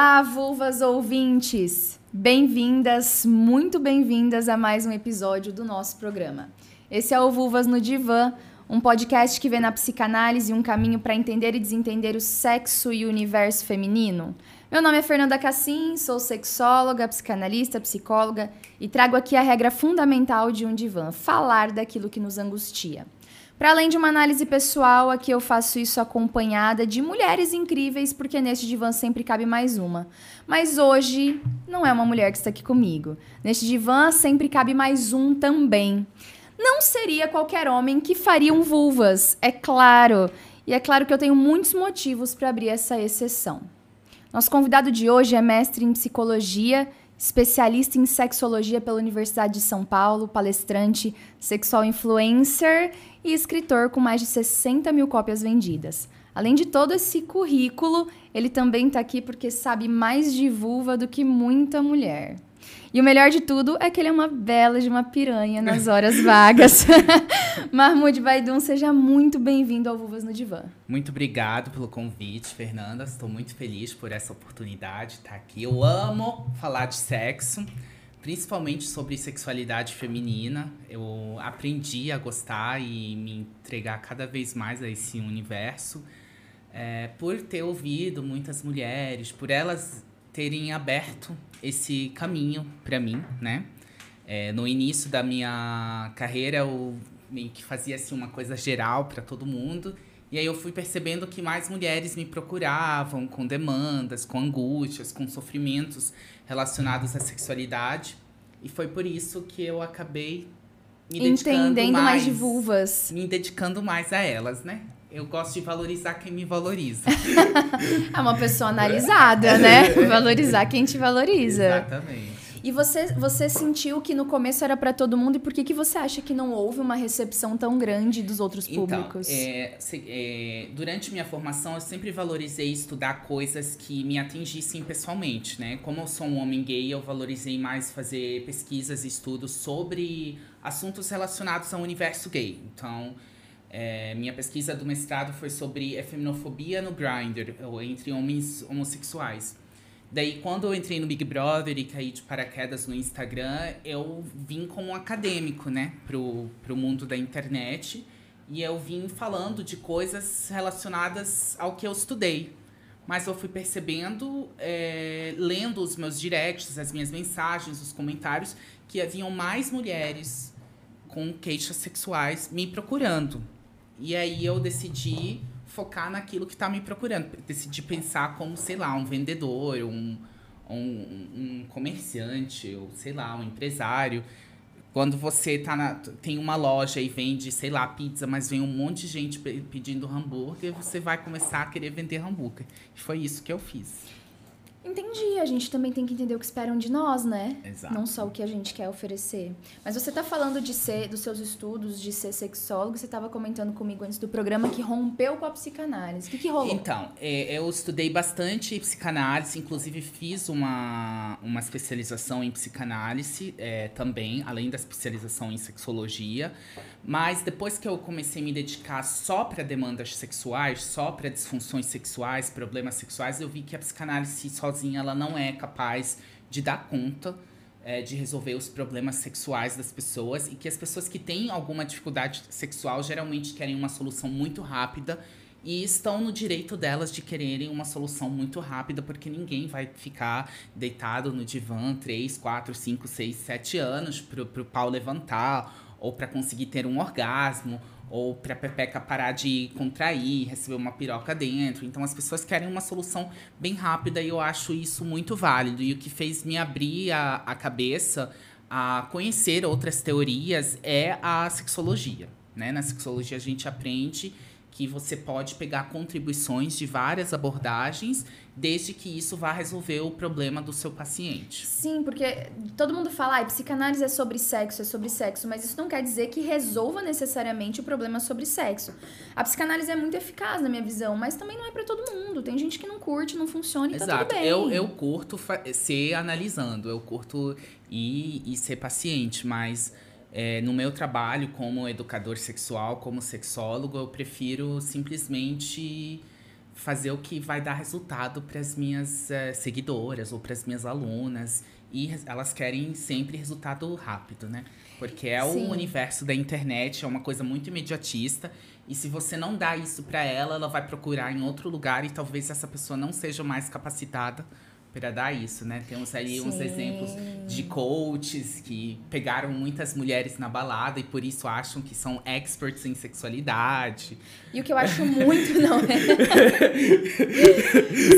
Olá, vulvas ouvintes! Bem-vindas, muito bem-vindas a mais um episódio do nosso programa. Esse é o Vulvas no Divã, um podcast que vê na psicanálise um caminho para entender e desentender o sexo e o universo feminino. Meu nome é Fernanda Cassim, sou sexóloga, psicanalista, psicóloga e trago aqui a regra fundamental de um divã: falar daquilo que nos angustia. Para além de uma análise pessoal, aqui eu faço isso acompanhada de mulheres incríveis, porque neste divã sempre cabe mais uma. Mas hoje não é uma mulher que está aqui comigo. Neste divã sempre cabe mais um também. Não seria qualquer homem que faria um vulvas, é claro. E é claro que eu tenho muitos motivos para abrir essa exceção. Nosso convidado de hoje é mestre em psicologia especialista em sexologia pela Universidade de São Paulo, palestrante, sexual influencer e escritor com mais de 60 mil cópias vendidas. Além de todo esse currículo, ele também está aqui porque sabe mais de vulva do que muita mulher. E o melhor de tudo é que ele é uma bela de uma piranha nas horas vagas. Mahmoud Baidun, seja muito bem-vindo ao Vulvas no Divã. Muito obrigado pelo convite, Fernanda. Estou muito feliz por essa oportunidade de estar aqui. Eu amo falar de sexo, principalmente sobre sexualidade feminina. Eu aprendi a gostar e me entregar cada vez mais a esse universo. É, por ter ouvido muitas mulheres, por elas terem aberto esse caminho para mim, né? É, no início da minha carreira, eu meio que fazia assim, uma coisa geral para todo mundo. E aí eu fui percebendo que mais mulheres me procuravam com demandas, com angústias, com sofrimentos relacionados à sexualidade. E foi por isso que eu acabei me Entendendo dedicando mais, mais de vulvas. Me dedicando mais a elas, né? Eu gosto de valorizar quem me valoriza. É uma pessoa analisada, né? Valorizar quem te valoriza. Exatamente. E você, você sentiu que no começo era para todo mundo e por que, que você acha que não houve uma recepção tão grande dos outros públicos? Então, é, se- é, durante minha formação, eu sempre valorizei estudar coisas que me atingissem pessoalmente, né? Como eu sou um homem gay, eu valorizei mais fazer pesquisas e estudos sobre assuntos relacionados ao universo gay. Então, é, minha pesquisa do mestrado foi sobre efeminofobia no Grindr, ou entre homens homossexuais. Daí, quando eu entrei no Big Brother e caí de paraquedas no Instagram, eu vim como um acadêmico, né, pro, pro mundo da internet. E eu vim falando de coisas relacionadas ao que eu estudei. Mas eu fui percebendo, é, lendo os meus directs, as minhas mensagens, os comentários, que haviam mais mulheres com queixas sexuais me procurando. E aí eu decidi focar naquilo que tá me procurando. Decidi pensar como, sei lá, um vendedor, um, um, um comerciante, ou sei lá, um empresário. Quando você tá na, tem uma loja e vende, sei lá, pizza, mas vem um monte de gente pe- pedindo hambúrguer, você vai começar a querer vender hambúrguer. E foi isso que eu fiz. Entendi, a gente também tem que entender o que esperam de nós, né? Exato. Não só o que a gente quer oferecer. Mas você tá falando de ser, dos seus estudos, de ser sexólogo, você tava comentando comigo antes do programa que rompeu com a psicanálise. O que, que rolou? Então, é, eu estudei bastante psicanálise, inclusive fiz uma, uma especialização em psicanálise é, também, além da especialização em sexologia. Mas depois que eu comecei a me dedicar só para demandas sexuais, só para disfunções sexuais, problemas sexuais, eu vi que a psicanálise sozinha ela não é capaz de dar conta é, de resolver os problemas sexuais das pessoas e que as pessoas que têm alguma dificuldade sexual geralmente querem uma solução muito rápida e estão no direito delas de quererem uma solução muito rápida, porque ninguém vai ficar deitado no divã 3, 4, 5, 6, 7 anos pro, pro pau levantar, ou para conseguir ter um orgasmo, ou pra pepeca parar de contrair, receber uma piroca dentro. Então as pessoas querem uma solução bem rápida e eu acho isso muito válido. E o que fez me abrir a, a cabeça a conhecer outras teorias é a sexologia. Né? Na sexologia a gente aprende que você pode pegar contribuições de várias abordagens, desde que isso vá resolver o problema do seu paciente. Sim, porque todo mundo fala, ah, psicanálise é sobre sexo, é sobre sexo, mas isso não quer dizer que resolva necessariamente o problema sobre sexo. A psicanálise é muito eficaz na minha visão, mas também não é pra todo mundo. Tem gente que não curte, não funciona e tá Exato. tudo bem. Eu, eu curto ser analisando, eu curto ir e ser paciente, mas é, no meu trabalho como educador sexual, como sexólogo, eu prefiro simplesmente fazer o que vai dar resultado para as minhas uh, seguidoras ou para as minhas alunas. E elas querem sempre resultado rápido, né? Porque é Sim. o universo da internet, é uma coisa muito imediatista. E se você não dá isso para ela, ela vai procurar em outro lugar e talvez essa pessoa não seja mais capacitada para dar isso, né? Temos aí Sim. uns exemplos de coaches que pegaram muitas mulheres na balada e por isso acham que são experts em sexualidade. E o que eu acho muito, não é?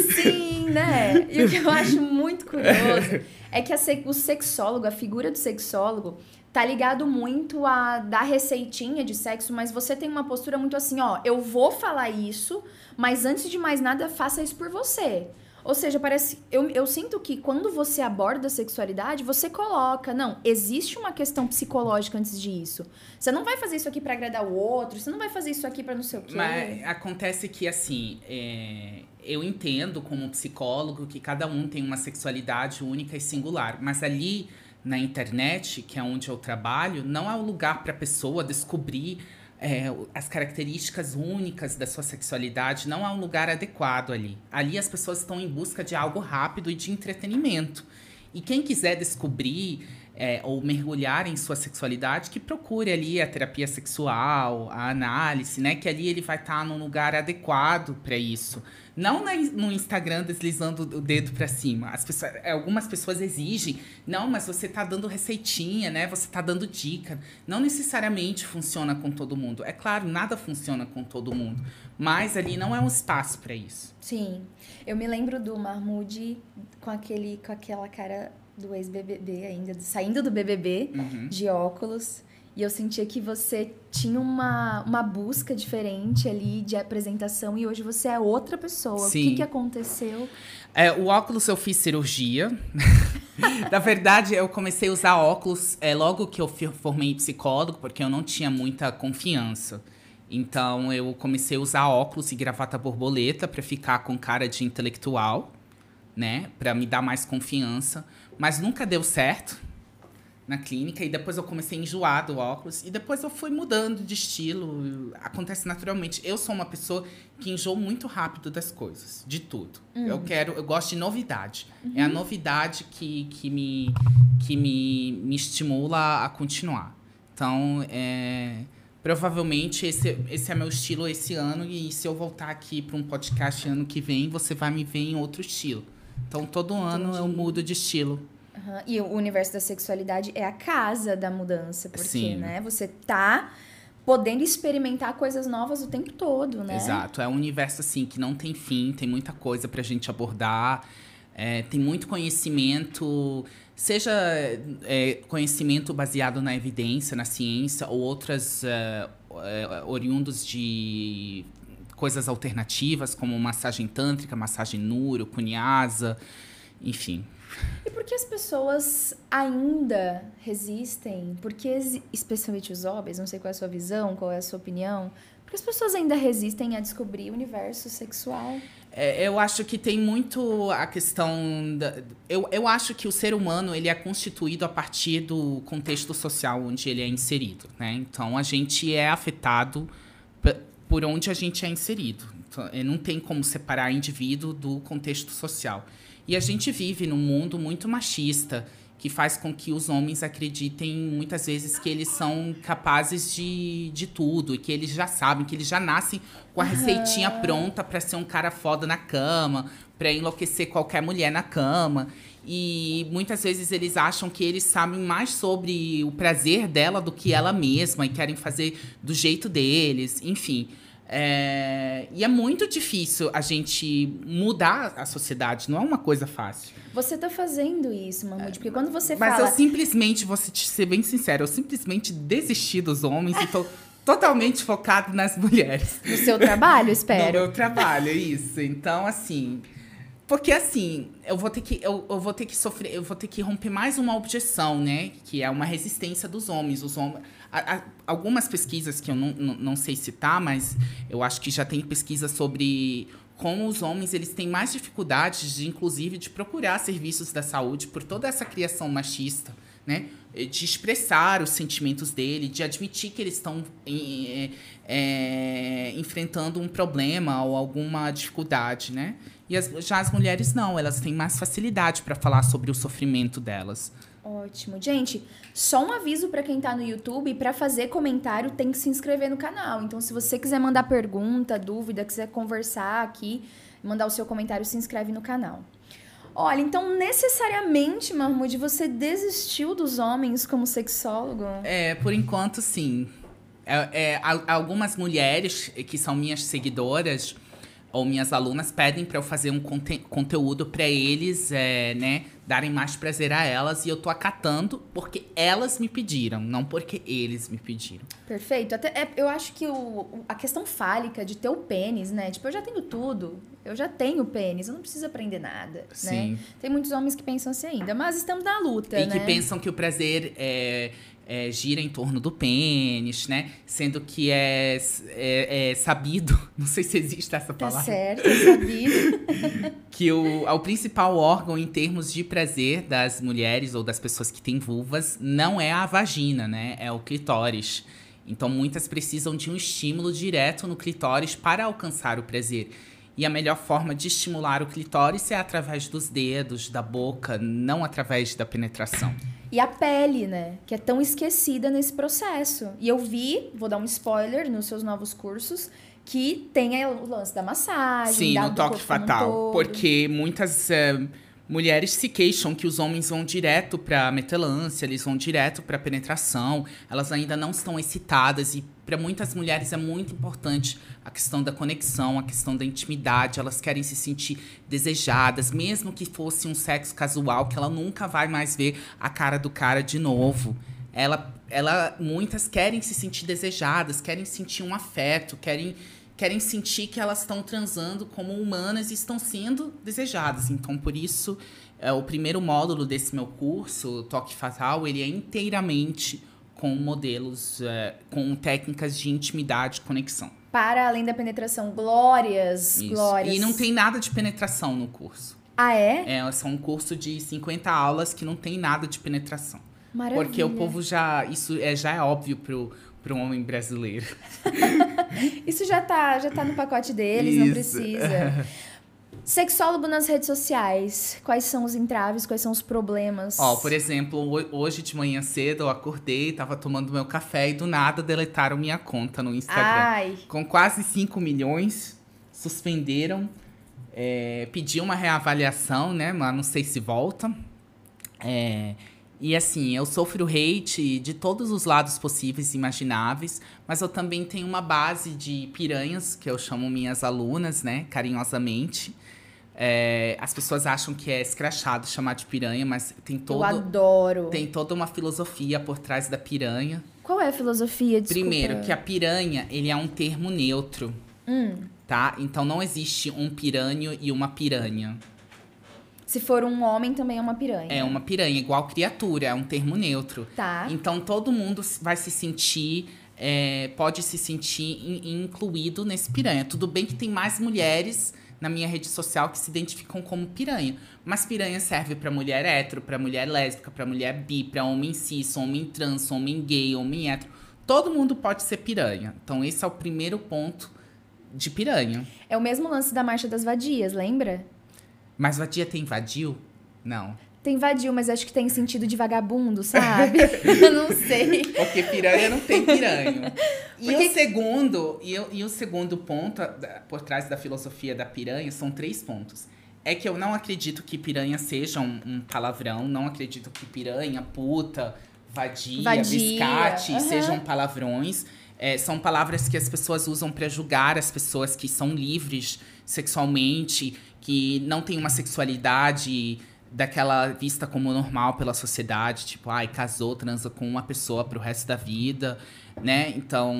Sim, né? E o que eu acho muito curioso é que a, o sexólogo, a figura do sexólogo, tá ligado muito a dar receitinha de sexo, mas você tem uma postura muito assim, ó, eu vou falar isso, mas antes de mais nada, faça isso por você. Ou seja, parece. Eu, eu sinto que quando você aborda a sexualidade, você coloca. Não, existe uma questão psicológica antes disso. Você não vai fazer isso aqui para agradar o outro, você não vai fazer isso aqui para não sei o quê. Mas acontece que, assim, é, eu entendo como psicólogo que cada um tem uma sexualidade única e singular. Mas ali na internet, que é onde eu trabalho, não é o lugar para a pessoa descobrir é, as características únicas da sua sexualidade. Não há um lugar adequado ali. Ali as pessoas estão em busca de algo rápido e de entretenimento. E quem quiser descobrir é, ou mergulhar em sua sexualidade, que procure ali a terapia sexual, a análise, né? Que ali ele vai estar tá num lugar adequado para isso. Não no Instagram deslizando o dedo para cima. As pessoas, algumas pessoas exigem, não, mas você tá dando receitinha, né? Você tá dando dica. Não necessariamente funciona com todo mundo. É claro, nada funciona com todo mundo, mas ali não é um espaço para isso. Sim. Eu me lembro do Mahmoud com aquele com aquela cara do ex-BBB ainda, saindo do BBB, uhum. de óculos. E eu sentia que você tinha uma, uma busca diferente ali de apresentação e hoje você é outra pessoa. Sim. O que, que aconteceu? É, o óculos eu fiz cirurgia. Na verdade, eu comecei a usar óculos é, logo que eu formei psicólogo, porque eu não tinha muita confiança. Então, eu comecei a usar óculos e gravata borboleta para ficar com cara de intelectual, né? Para me dar mais confiança. Mas nunca deu certo na clínica e depois eu comecei a enjoar do óculos e depois eu fui mudando de estilo, acontece naturalmente. Eu sou uma pessoa que enjoo muito rápido das coisas, de tudo. Hum. Eu quero, eu gosto de novidade. Uhum. É a novidade que, que, me, que me, me estimula a continuar. Então, é, provavelmente esse, esse é meu estilo esse ano e se eu voltar aqui para um podcast ano que vem, você vai me ver em outro estilo. Então, todo ano Entendi. eu mudo de estilo. Uhum. E o universo da sexualidade é a casa da mudança, porque, Sim. né, você tá podendo experimentar coisas novas o tempo todo, né? Exato, é um universo assim que não tem fim, tem muita coisa pra gente abordar, é, tem muito conhecimento, seja é, conhecimento baseado na evidência, na ciência, ou outras é, é oriundos de coisas alternativas, como massagem tântrica, massagem nuro, cunhasa, enfim. E por que as pessoas ainda resistem? Porque, especialmente os homens, não sei qual é a sua visão, qual é a sua opinião, porque as pessoas ainda resistem a descobrir o universo sexual? É, eu acho que tem muito a questão da, eu, eu acho que o ser humano ele é constituído a partir do contexto social onde ele é inserido, né? Então a gente é afetado por onde a gente é inserido. Então, não tem como separar indivíduo do contexto social. E a gente vive num mundo muito machista, que faz com que os homens acreditem muitas vezes que eles são capazes de, de tudo, e que eles já sabem, que eles já nascem com a receitinha uhum. pronta para ser um cara foda na cama, para enlouquecer qualquer mulher na cama. E muitas vezes eles acham que eles sabem mais sobre o prazer dela do que ela mesma e querem fazer do jeito deles, enfim. É, e é muito difícil a gente mudar a sociedade, não é uma coisa fácil. Você tá fazendo isso, Mahmoud, porque quando você Mas fala... eu simplesmente, vou ser bem sincero, eu simplesmente desisti dos homens e tô totalmente focado nas mulheres. No seu trabalho, espero. No meu trabalho, isso. Então, assim... Porque assim, eu vou ter que eu, eu, vou ter que sofrer, eu vou ter que romper mais uma objeção, né, que é uma resistência dos homens, os homens algumas pesquisas que eu não, não, não sei citar, mas eu acho que já tem pesquisa sobre como os homens eles têm mais dificuldades de inclusive de procurar serviços da saúde por toda essa criação machista, né? Eh, de expressar os sentimentos dele, de admitir que eles estão é, é, enfrentando um problema ou alguma dificuldade, né? E as, já as mulheres não, elas têm mais facilidade para falar sobre o sofrimento delas. Ótimo. Gente, só um aviso para quem tá no YouTube, para fazer comentário tem que se inscrever no canal. Então, se você quiser mandar pergunta, dúvida, quiser conversar aqui, mandar o seu comentário, se inscreve no canal. Olha, então necessariamente, Mahmoud, você desistiu dos homens como sexólogo? É, por enquanto sim. É, é, algumas mulheres que são minhas seguidoras ou minhas alunas pedem para eu fazer um conte conteúdo para eles, é, né, darem mais prazer a elas e eu tô acatando porque elas me pediram, não porque eles me pediram. Perfeito. Até é, eu acho que o, a questão fálica de ter o pênis, né? Tipo, eu já tenho tudo. Eu já tenho pênis, eu não preciso aprender nada, né? Sim. né? Tem muitos homens que pensam assim ainda, mas estamos na luta, e né? que pensam que o prazer é é, gira em torno do pênis, né? Sendo que é, é, é, sabido, não sei se existe essa tá palavra. Tá certo, é sabido. que o, o principal órgão em termos de prazer das mulheres ou das pessoas que têm vulvas não é a vagina, né? É o clitóris. Então muitas precisam de um estímulo direto no clitóris para alcançar o prazer. E a melhor forma de estimular o clitóris é através dos dedos, da boca, não através da penetração. E a pele, né? Que é tão esquecida nesse processo. E eu vi, vou dar um spoiler nos seus novos cursos, que tem o lance da massagem. Sim, no toque fatal. Porque muitas. Uh, mulheres se queixam que os homens vão direto para metelância, eles vão direto para penetração, elas ainda não estão excitadas e para muitas mulheres é muito importante a questão da conexão, a questão da intimidade, elas querem se sentir desejadas, mesmo que fosse um sexo casual que ela nunca vai mais ver a cara do cara de novo. Ela ela muitas querem se sentir desejadas, querem sentir um afeto, querem querem sentir que elas estão transando como humanas e estão sendo desejadas. Então, por isso, é, o primeiro módulo desse meu curso, Toque Fatal, ele é inteiramente com modelos, é, com técnicas de intimidade e conexão. Para além da penetração, glórias, isso. glórias. E não tem nada de penetração no curso. Ah, é? É, é um curso de 50 aulas que não tem nada de penetração. Maravilha. Porque o povo já. Isso é, já é óbvio pro, para um homem brasileiro. Isso já tá, já tá no pacote deles, Isso. não precisa. Sexólogo nas redes sociais, quais são os entraves, quais são os problemas? Ó, por exemplo, hoje de manhã cedo eu acordei, tava tomando meu café e do nada deletaram minha conta no Instagram. Ai. Com quase 5 milhões, suspenderam, é, pediu uma reavaliação, né, mas não sei se volta. É, e assim, eu sofro hate de todos os lados possíveis e imagináveis, mas eu também tenho uma base de piranhas, que eu chamo minhas alunas, né, carinhosamente. É, as pessoas acham que é escrachado chamar de piranha, mas tem todo. Eu adoro. Tem toda uma filosofia por trás da piranha. Qual é a filosofia? Desculpa. Primeiro, que a piranha, ele é um termo neutro. Hum. Tá? Então não existe um piranho e uma piranha. Se for um homem, também é uma piranha. É uma piranha, igual criatura, é um termo neutro. Tá. Então todo mundo vai se sentir. É, pode se sentir in, incluído nesse piranha. Tudo bem que tem mais mulheres na minha rede social que se identificam como piranha. Mas piranha serve para mulher hétero, para mulher lésbica, para mulher bi, para homem cis, homem trans, homem gay, homem hétero. Todo mundo pode ser piranha. Então esse é o primeiro ponto de piranha. É o mesmo lance da marcha das vadias, lembra? Mas vadia tem vadio? Não. Tem vadio, mas acho que tem sentido de vagabundo, sabe? eu não sei. Porque piranha não tem piranha. E Porque... o segundo, e, e o segundo ponto por trás da filosofia da piranha são três pontos. É que eu não acredito que piranha seja um, um palavrão, não acredito que piranha, puta, vadia, vadia. biscate uhum. sejam palavrões. É, são palavras que as pessoas usam para julgar as pessoas que são livres sexualmente que não tem uma sexualidade daquela vista como normal pela sociedade, tipo, ai, casou, transa com uma pessoa pro resto da vida, né? Então.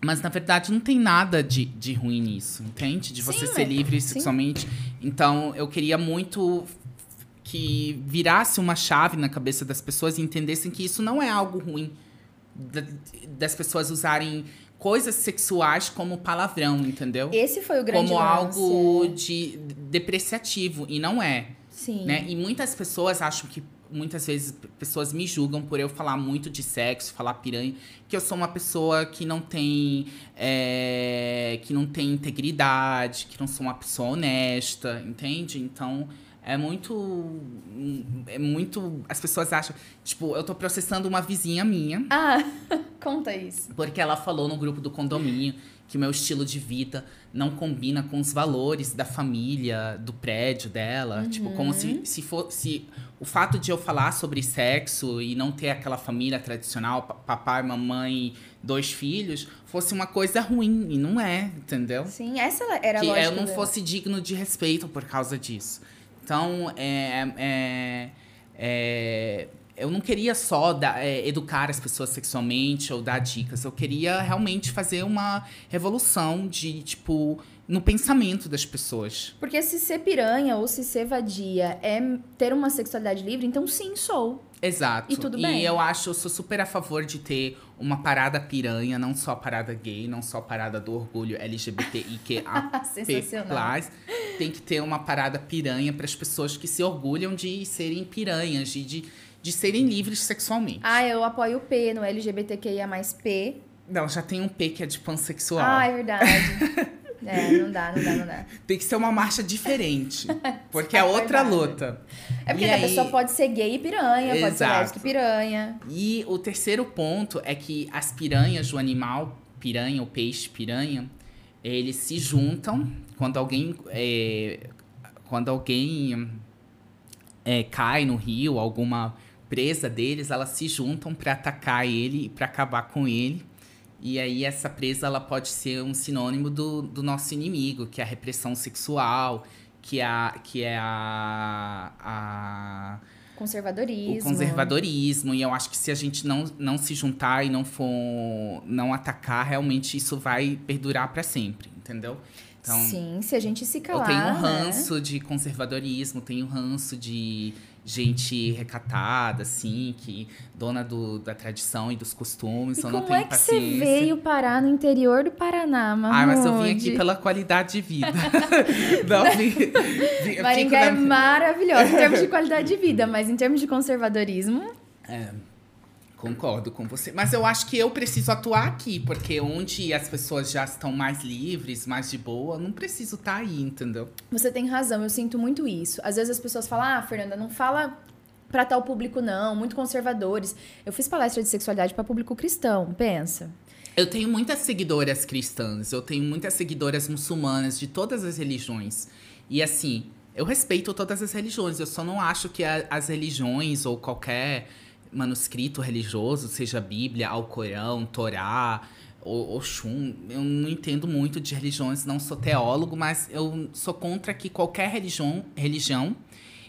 Mas na verdade não tem nada de, de ruim nisso, entende? De você sim, ser livre sexualmente. Sim. Então eu queria muito que virasse uma chave na cabeça das pessoas e entendessem que isso não é algo ruim. Das pessoas usarem coisas sexuais como palavrão, entendeu? Esse foi o grande Como lance. algo de depreciativo e não é. Sim. Né? E muitas pessoas acham que muitas vezes pessoas me julgam por eu falar muito de sexo, falar piranha, que eu sou uma pessoa que não tem é, que não tem integridade, que não sou uma pessoa honesta, entende? Então é muito é muito as pessoas acham, tipo, eu tô processando uma vizinha minha. Ah, conta isso. Porque ela falou no grupo do condomínio que o meu estilo de vida não combina com os valores da família, do prédio dela. Uhum. Tipo, como se, se fosse. O fato de eu falar sobre sexo e não ter aquela família tradicional, papai, mamãe, dois filhos, fosse uma coisa ruim. E não é, entendeu? Sim, essa era a que lógica eu não dela. fosse digno de respeito por causa disso. Então, é, é, é eu não queria só dar, é, educar as pessoas sexualmente ou dar dicas. Eu queria realmente fazer uma revolução de, tipo, no pensamento das pessoas. Porque se ser piranha ou se ser vadia é ter uma sexualidade livre, então sim, sou. Exato. E tudo bem. E eu acho, eu sou super a favor de ter uma parada piranha, não só a parada gay, não só a parada do orgulho LGBTIQA+. Sensacional. Tem que ter uma parada piranha para as pessoas que se orgulham de serem piranhas, de, de de serem livres sexualmente. Ah, eu apoio o P no LGBTQIA mais P. Não, já tem um P que é de pansexual. Ah, é verdade. é, não dá, não dá, não dá. Tem que ser uma marcha diferente. Porque é, é outra luta. É porque a pessoa pode ser gay e piranha, Exato. pode ser lésbica e piranha. E o terceiro ponto é que as piranhas do animal, piranha, o peixe piranha, eles se juntam quando alguém. É, quando alguém é, cai no rio, alguma presa deles, elas se juntam para atacar ele e para acabar com ele. E aí essa presa ela pode ser um sinônimo do, do nosso inimigo, que é a repressão sexual, que é a, que é a, a conservadorismo. O conservadorismo. E eu acho que se a gente não, não se juntar e não for não atacar, realmente isso vai perdurar para sempre, entendeu? Então, Sim, se a gente se calar. Eu tenho um né? ranço né? de conservadorismo, tenho um ranço de gente recatada, assim, que dona do, da tradição e dos costumes. E então como não tenho é que paciência. você veio parar no interior do Paraná, Mahmoud? Ah, mas eu vim aqui pela qualidade de vida. não, vim, vim, Maringá é maravilhosa em termos de qualidade de vida, mas em termos de conservadorismo... É, Concordo com você. Mas eu acho que eu preciso atuar aqui, porque onde as pessoas já estão mais livres, mais de boa, não preciso estar tá aí, entendeu? Você tem razão, eu sinto muito isso. Às vezes as pessoas falam, ah, Fernanda, não fala para tal público, não, muito conservadores. Eu fiz palestra de sexualidade para público cristão, pensa. Eu tenho muitas seguidoras cristãs, eu tenho muitas seguidoras muçulmanas de todas as religiões. E assim, eu respeito todas as religiões, eu só não acho que a, as religiões ou qualquer manuscrito religioso, seja Bíblia, Alcorão, Torá, Oxum. Eu não entendo muito de religiões, não sou teólogo, mas eu sou contra que qualquer religião, religião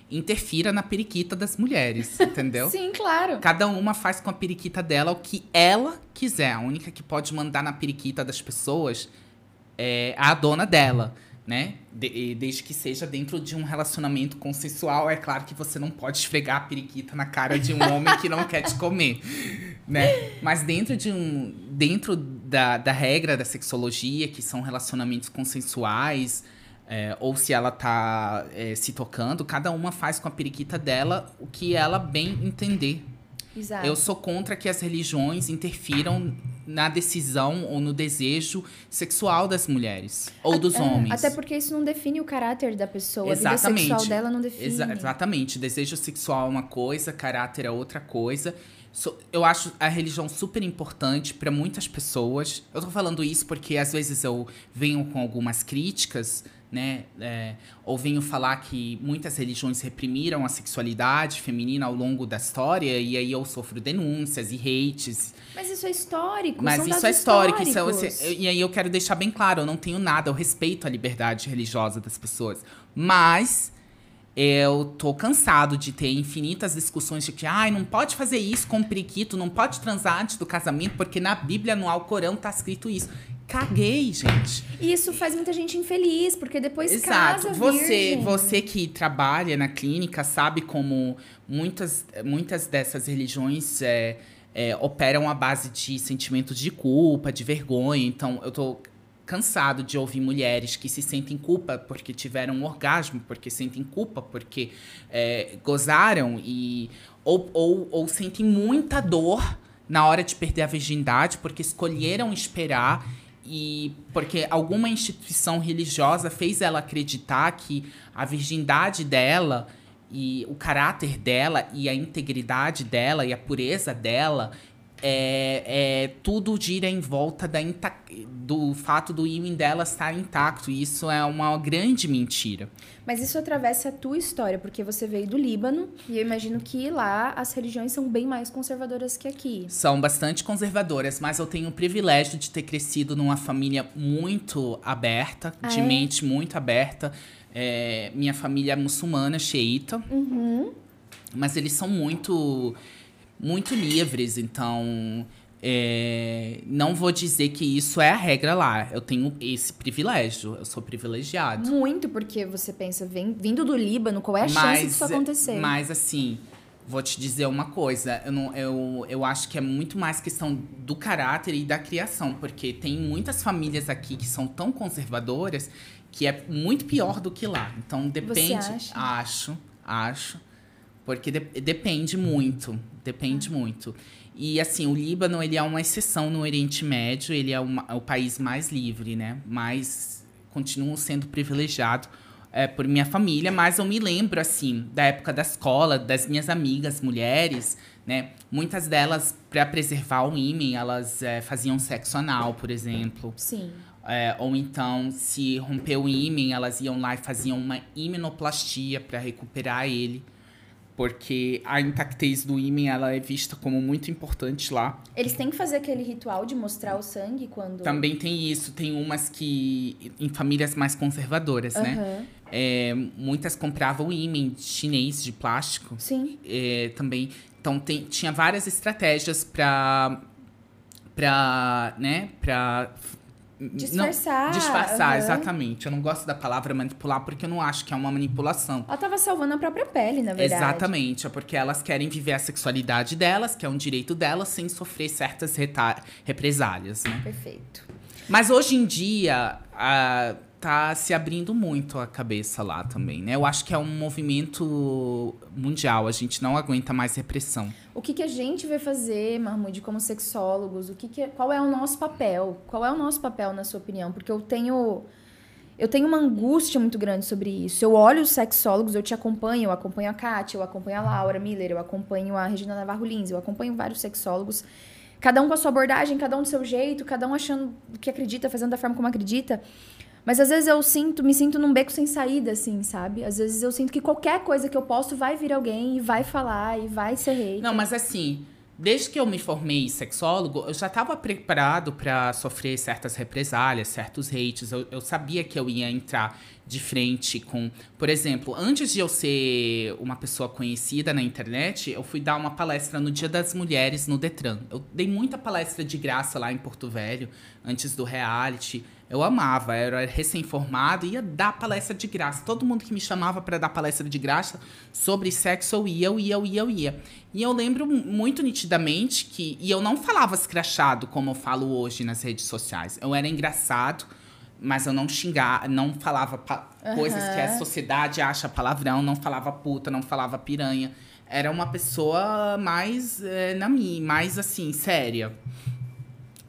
interfira na periquita das mulheres, entendeu? Sim, claro. Cada uma faz com a periquita dela o que ela quiser. A única que pode mandar na periquita das pessoas é a dona dela né? De, desde que seja dentro de um relacionamento consensual, é claro que você não pode esfregar a periquita na cara de um homem que não quer te comer, né? Mas dentro de um dentro da, da regra da sexologia, que são relacionamentos consensuais, é, ou se ela tá é, se tocando, cada uma faz com a periquita dela o que ela bem entender. Exato. Eu sou contra que as religiões interfiram na decisão ou no desejo sexual das mulheres ou dos é, homens. Até porque isso não define o caráter da pessoa. Exatamente. A vida sexual dela não define. Exa exatamente. Desejo sexual é uma coisa, caráter é outra coisa. So, eu acho a religião super importante para muitas pessoas. Eu tô falando isso porque às vezes eu venho com algumas críticas né? É, ou venho falar que muitas religiões reprimiram a sexualidade feminina ao longo da história, e aí eu sofro denúncias e hates. Mas isso é histórico, Mas isso é histórico. Isso é, e aí eu quero deixar bem claro, eu não tenho nada, eu respeito a liberdade religiosa das pessoas. Mas eu tô cansado de ter infinitas discussões de que, ai, não pode fazer isso com o periquito, não pode transar antes do casamento, porque na Bíblia, no Alcorão, tá escrito isso. Caguei, gente. E isso faz muita gente infeliz, porque depois Exato. casa você, virgem. você que trabalha na clínica sabe como muitas, muitas dessas religiões é, é, operam à base de sentimentos de culpa, de vergonha. Então, eu tô cansado de ouvir mulheres que se sentem culpa porque tiveram um orgasmo, porque sentem culpa porque é, gozaram e ou, ou, ou sentem muita dor na hora de perder a virgindade porque escolheram esperar e porque alguma instituição religiosa fez ela acreditar que a virgindade dela e o caráter dela e a integridade dela e a pureza dela é, é, tudo gira em volta da do fato do ímã dela estar intacto. E isso é uma grande mentira. Mas isso atravessa a tua história, porque você veio do Líbano e eu imagino que lá as religiões são bem mais conservadoras que aqui. São bastante conservadoras, mas eu tenho o privilégio de ter crescido numa família muito aberta, ah, de é? mente muito aberta. É, minha família é muçulmana, xiita. Uhum. Mas eles são muito muito livres, então é, não vou dizer que isso é a regra lá. Eu tenho esse privilégio, eu sou privilegiado. Muito, porque você pensa, vem, vindo do Líbano, qual é a chance disso acontecer? Mas assim, vou te dizer uma coisa, eu, não, eu, eu acho que é muito mais questão do caráter e da criação, porque tem muitas famílias aqui que são tão conservadoras que é muito pior do que lá. Então depende. Você acha? Acho, acho. Porque de, depende muito, depende muito. E assim, o Líbano, ele é uma exceção no Oriente Médio, ele é, uma, é o país mais livre, né? Mas continuo sendo privilegiado é, por minha família, mas eu me lembro, assim, da época da escola, das minhas amigas mulheres, né? Muitas delas, para preservar o ímã, elas é, faziam sexo anal, por exemplo. Sim. É, ou então, se rompeu o ímã, elas iam lá e faziam uma imenoplastia para recuperar ele porque a intactez do ímã ela é vista como muito importante lá. Eles têm que fazer aquele ritual de mostrar o sangue quando. Também tem isso, tem umas que em famílias mais conservadoras, uhum. né? É, muitas compravam ímã chinês de plástico. Sim. É, também, então tem, tinha várias estratégias para para né, para Disfarçar. Não, disfarçar, uhum. exatamente. Eu não gosto da palavra manipular porque eu não acho que é uma manipulação. Ela tava salvando a própria pele, na verdade. Exatamente. É porque elas querem viver a sexualidade delas, que é um direito delas, sem sofrer certas represálias, né? Perfeito. Mas hoje em dia, uh, tá se abrindo muito a cabeça lá também, né? Eu acho que é um movimento mundial, a gente não aguenta mais repressão. O que, que a gente vai fazer, Mahmoud, como sexólogos? O que, que é, qual é o nosso papel? Qual é o nosso papel, na sua opinião? Porque eu tenho eu tenho uma angústia muito grande sobre isso. Eu olho os sexólogos, eu te acompanho, eu acompanho a Kátia, eu acompanho a Laura Miller, eu acompanho a Regina Navarro Lins, eu acompanho vários sexólogos. Cada um com a sua abordagem, cada um do seu jeito, cada um achando o que acredita, fazendo da forma como acredita. Mas às vezes eu sinto, me sinto num beco sem saída, assim, sabe? Às vezes eu sinto que qualquer coisa que eu posto vai vir alguém e vai falar e vai ser rei. Não, mas assim, desde que eu me formei sexólogo, eu já estava preparado para sofrer certas represálias, certos hates. Eu, eu, sabia que eu ia entrar de frente com. Por exemplo, antes de eu ser uma pessoa conhecida na internet, eu fui dar uma palestra no Dia das Mulheres no Detran. Eu dei muita palestra de graça lá em Porto Velho, antes do reality. Eu amava, era recém-formado, ia dar palestra de graça. Todo mundo que me chamava para dar palestra de graça sobre sexo, eu ia, eu ia, eu ia, eu ia. E eu lembro muito nitidamente que. E eu não falava escrachado como eu falo hoje nas redes sociais. Eu era engraçado, mas eu não xingava, não falava uhum. coisas que a sociedade acha palavrão, não falava puta, não falava piranha. Era uma pessoa mais é, na minha, mais assim, séria.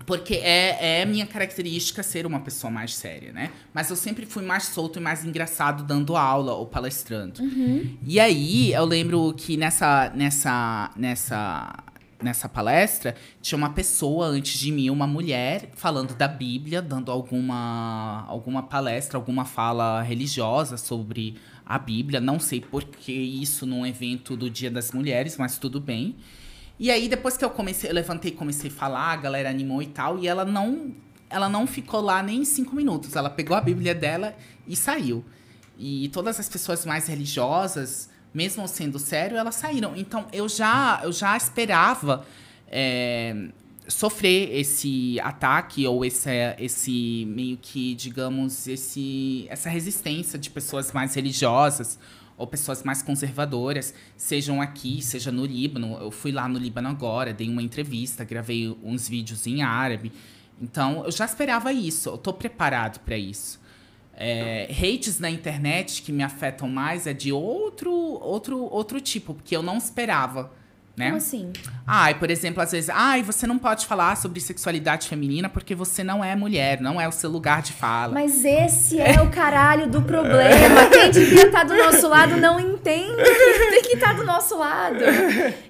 Porque é, é minha característica ser uma pessoa mais séria, né? Mas eu sempre fui mais solto e mais engraçado dando aula ou palestrando. Uhum. E aí, eu lembro que nessa, nessa, nessa, nessa palestra, tinha uma pessoa antes de mim, uma mulher, falando da Bíblia, dando alguma, alguma palestra, alguma fala religiosa sobre a Bíblia. Não sei por que isso num evento do Dia das Mulheres, mas tudo bem. E aí, depois que eu comecei, eu levantei e comecei a falar, a galera animou e tal, e ela não, ela não ficou lá nem cinco minutos. Ela pegou a Bíblia dela e saiu. E todas as pessoas mais religiosas, mesmo sendo sério, elas saíram. Então, eu já, eu já esperava é, sofrer esse ataque ou esse, esse meio que, digamos, esse, essa resistência de pessoas mais religiosas ou pessoas mais conservadoras, sejam aqui, seja no Líbano. Eu fui lá no Líbano agora, dei uma entrevista, gravei uns vídeos em árabe. Então, eu já esperava isso, eu tô preparado para isso. É, hates na internet que me afetam mais é de outro, outro, outro tipo, porque eu não esperava. Né? Como assim? Ai, por exemplo, às vezes, ai, você não pode falar sobre sexualidade feminina porque você não é mulher, não é o seu lugar de fala. Mas esse é o caralho do problema. Quem devia estar do nosso lado não entende que tem que estar do nosso lado.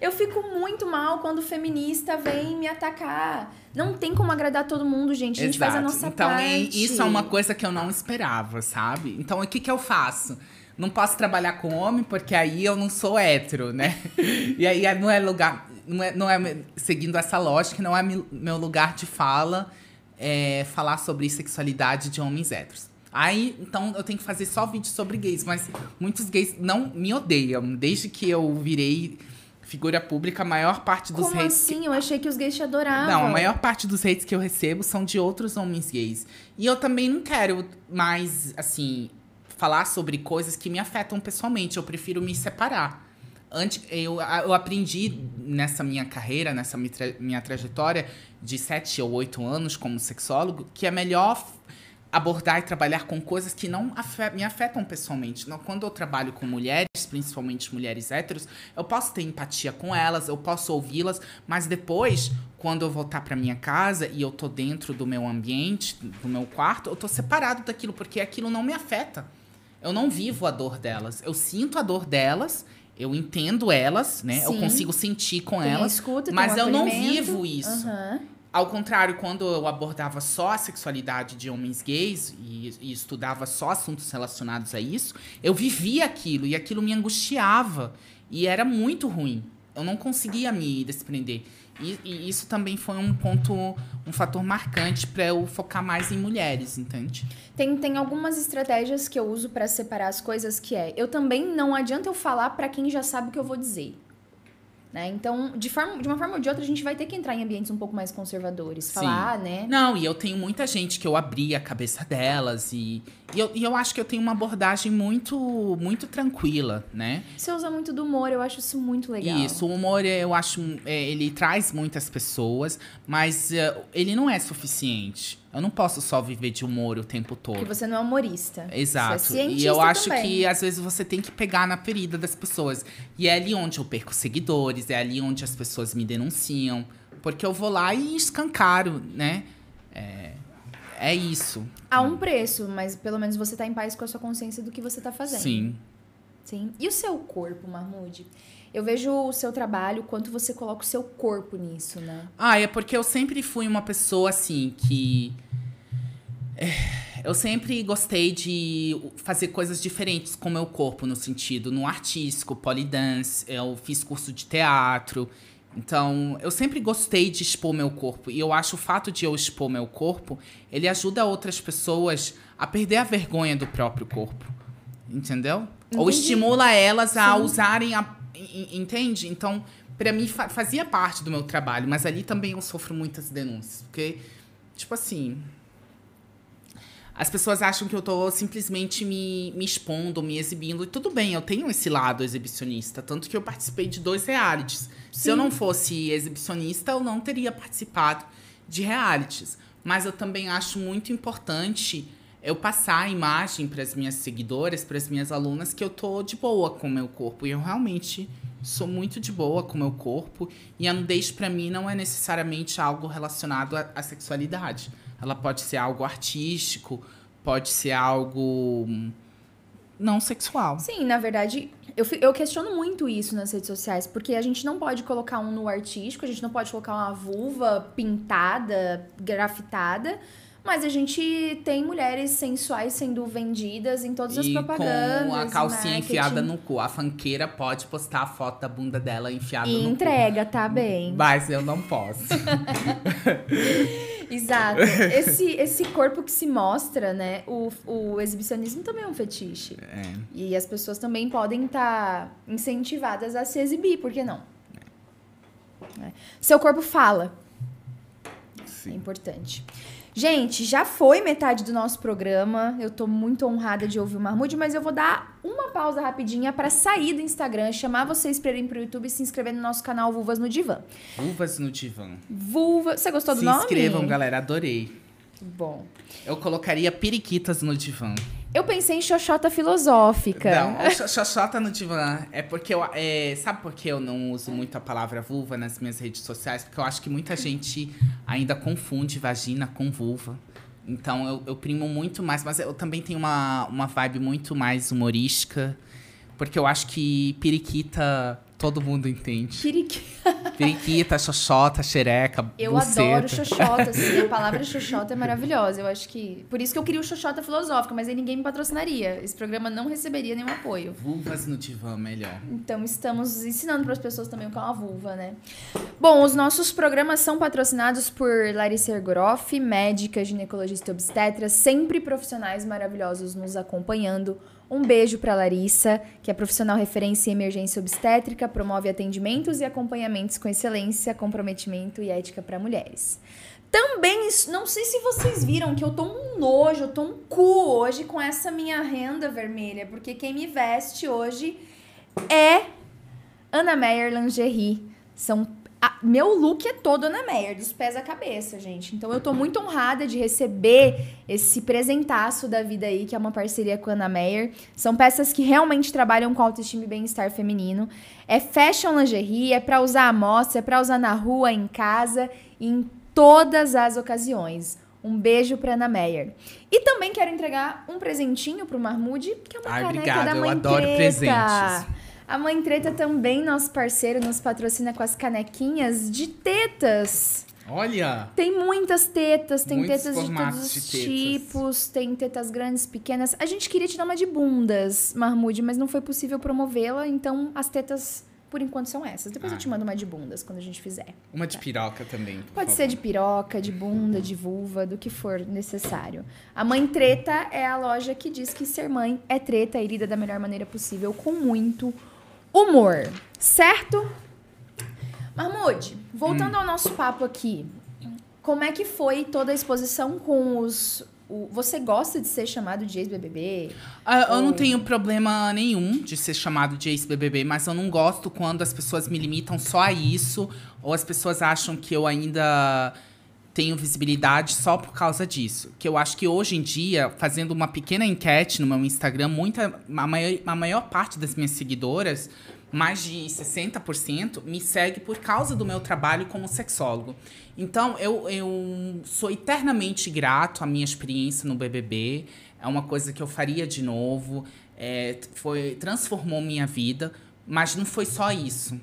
Eu fico muito mal quando o feminista vem me atacar. Não tem como agradar todo mundo, gente. A gente Exato. faz a nossa então, parte. isso é uma coisa que eu não esperava, sabe? Então, o que que eu faço? Não posso trabalhar com homem porque aí eu não sou hétero, né? E aí não é lugar, não é, não é seguindo essa lógica, não é meu lugar de fala é, falar sobre sexualidade de homens héteros. Aí, então, eu tenho que fazer só vídeo sobre gays, mas muitos gays não me odeiam. Desde que eu virei figura pública, a maior parte dos Como hates que- assim? Eu achei que os gays te adoravam. não, a maior parte dos hates que eu recebo são de outros homens gays. E eu também não quero mais, assim, falar sobre coisas que me afetam pessoalmente. Eu prefiro me separar. Antes, eu, eu aprendi nessa minha carreira, nessa minha, tra- minha trajetória de sete ou oito anos como sexólogo, que é melhor abordar e trabalhar com coisas que não me afetam pessoalmente. Não, quando eu trabalho com mulheres, principalmente mulheres héteros, eu posso ter empatia com elas, eu posso ouvi-las, mas depois, quando eu voltar para minha casa e eu tô dentro do meu ambiente, do meu quarto, eu tô separado daquilo, porque aquilo não me afeta. Eu não vivo a dor delas. Eu sinto a dor delas, eu entendo elas, né? Eu Sim. consigo sentir com Tem elas, escuta, mas um eu não vivo isso. Aham. Ao contrário, quando eu abordava só a sexualidade de homens gays e, e estudava só assuntos relacionados a isso, eu vivia aquilo e aquilo me angustiava. E era muito ruim. Eu não conseguia me desprender. E, isso também foi um ponto, um fator marcante para eu focar mais em mulheres, entende? Tem, tem algumas estratégias que eu uso pra separar as coisas que é. Eu também não adianta eu falar pra quem já sabe o que eu vou dizer. Né? Então, de, forma, de uma forma ou de outra, a gente vai ter que entrar em ambientes um pouco mais conservadores. Falar, né? Não, e eu tenho muita gente que eu abri a cabeça delas e, e, eu, e eu acho que eu tenho uma abordagem muito, muito tranquila, né? Você usa muito do humor, eu acho isso muito legal. Isso, o humor eu acho, é, ele traz muitas pessoas, mas é, ele não é suficiente. Eu não posso só viver de humor o tempo todo. Porque você não é humorista. Exato. Você é cientista e eu acho também. que às vezes você tem que pegar na ferida das pessoas. E é ali onde eu perco seguidores, é ali onde as pessoas me denunciam. Porque eu vou lá e escancaro, né? É, é isso. Há um preço, mas pelo menos você tá em paz com a sua consciência do que você tá fazendo. Sim. Sim. E o seu corpo, Mahmoud? Eu vejo o seu trabalho, quanto você coloca o seu corpo nisso, né? Ah, é porque eu sempre fui uma pessoa assim que. é, Eu sempre gostei de fazer coisas diferentes com o meu corpo, no sentido, no artístico, polydance, eu fiz curso de teatro. Então, eu sempre gostei de expor meu corpo. E eu acho o fato de eu expor meu corpo, ele ajuda outras pessoas a perder a vergonha do próprio corpo. Entendeu? Ou Entendi. estimula elas a Sim. usarem a. en- Entende? Então, pra mim fa- fazia parte do meu trabalho, mas ali também eu sofro muitas denúncias. Porque, tipo assim. As pessoas acham que eu tô simplesmente me, me expondo, me exibindo. E tudo bem, eu tenho esse lado exibicionista. Tanto que eu participei de dois realities. Se eu Sim. não fosse exibicionista, eu não teria participado de realities. Mas eu também acho muito importante eu passar a imagem para as minhas seguidoras, para as minhas alunas, que eu tô de boa com o meu corpo. E eu realmente sou muito de boa com o meu corpo. E a nudez, para mim, não é necessariamente algo relacionado à, à sexualidade. Ela pode ser algo artístico, pode ser algo hum, não sexual. Sim, na verdade, eu, eu questiono muito isso nas redes sociais, porque a gente não pode colocar um no artístico, a gente não pode colocar uma vulva pintada, grafitada, mas a gente tem mulheres sensuais sendo vendidas em todas as E propagandas. com a calcinha marketing. enfiada no cu. A fanqueira pode postar a foto da bunda dela enfiada E no entrega, tá bem. cu. Mas eu não posso. Exato. Esse, esse corpo que se mostra, né? O, o exibicionismo também é um fetiche. É. E as pessoas também podem estar incentivadas a se exibir, por que não? É. Seu corpo fala. É Sim. importante. Gente, já foi metade do nosso programa. Eu tô muito honrada de ouvir o Marmude, mas eu vou dar uma pausa rapidinha para sair do Instagram, chamar vocês para irem pro YouTube e se inscrever no nosso canal Vulvas no Divã. Vulvas no Divã. Vulva. Você gostou do Se nome? inscrevam, galera. Adorei. Bom. Eu colocaria periquitas no divã. Eu pensei em xoxota filosófica. Não, xoxota no divã é porque eu. é, sabe por que eu não uso muito a palavra vulva nas minhas redes sociais? Porque eu acho que muita gente ainda confunde vagina com vulva. Então eu, eu primo muito mais, mas eu também tenho uma, uma vibe muito mais humorística. Porque eu acho que periquita todo mundo entende. Periqui- Periquita, xoxota, xereca, Eu buceta. adoro xoxota, assim. A palavra xoxota é maravilhosa. Eu acho que. Por isso que eu queria o xoxota filosófica, mas aí ninguém me patrocinaria. Esse programa não receberia nenhum apoio. Vulvas no divã, melhor. Então estamos ensinando para as pessoas também o que é uma vulva, né? Bom, os nossos programas são patrocinados por Larissa Ergoroff, médica, ginecologista e obstetra, sempre profissionais maravilhosos nos acompanhando. Um beijo para Larissa, que é profissional referência em emergência obstétrica, promove atendimentos e acompanhamentos com excelência, comprometimento e ética para mulheres. Também, não sei se vocês viram que eu tô um nojo, eu tô um cu hoje com essa minha renda vermelha, porque quem me veste hoje é Ana Meyer Lingerie. São a- meu look é todo Ana Meyer, dos pés à cabeça, gente. Então eu tô muito honrada de receber esse presentaço da vida aí, que é uma parceria com a Ana Meyer. São peças que realmente trabalham com autoestima e bem-estar feminino. É fashion lingerie, é pra usar à mostra, é pra usar na rua, em casa, em todas as ocasiões. Um beijo pra Ana Meyer. E também quero entregar um presentinho pro Marmude, que é uma Ai, caneca obrigado, da eu Mãe adoro Treta. presentes. A Mãe Treta também, nosso parceiro, nos patrocina com as canequinhas de tetas. Olha! Tem muitas tetas, tem Muitos tetas de todos os de tipos, tem tetas grandes, pequenas. A gente queria te dar uma de bundas, Marmude, mas não foi possível promovê-la, então as tetas, por enquanto, são essas. Depois eu Ah. te mando uma de bundas quando a gente fizer. Uma de piroca também. Pode favor. ser de piroca, de bunda, de vulva, do que for necessário. A Mãe Treta é a loja que diz que ser mãe é treta e lida da melhor maneira possível, com muito humor. Certo? Marmude, voltando Hum. ao nosso papo aqui, como é que foi toda a exposição com os. o- você gosta de ser chamado de ex-BBB? Ah, eu não tenho problema nenhum de ser chamado de ex-BBB, mas eu não gosto quando as pessoas me limitam só a isso, ou as pessoas acham que eu ainda tenho visibilidade só por causa disso. Que eu acho que hoje em dia, fazendo uma pequena enquete no meu Instagram, muita, a, maior, a maior parte das minhas seguidoras, mais de 60%, me segue por causa do meu trabalho como sexólogo. Então, eu, eu sou eternamente grato à minha experiência no BBB. É uma coisa que eu faria de novo. É, foi, transformou minha vida. Mas não foi só isso.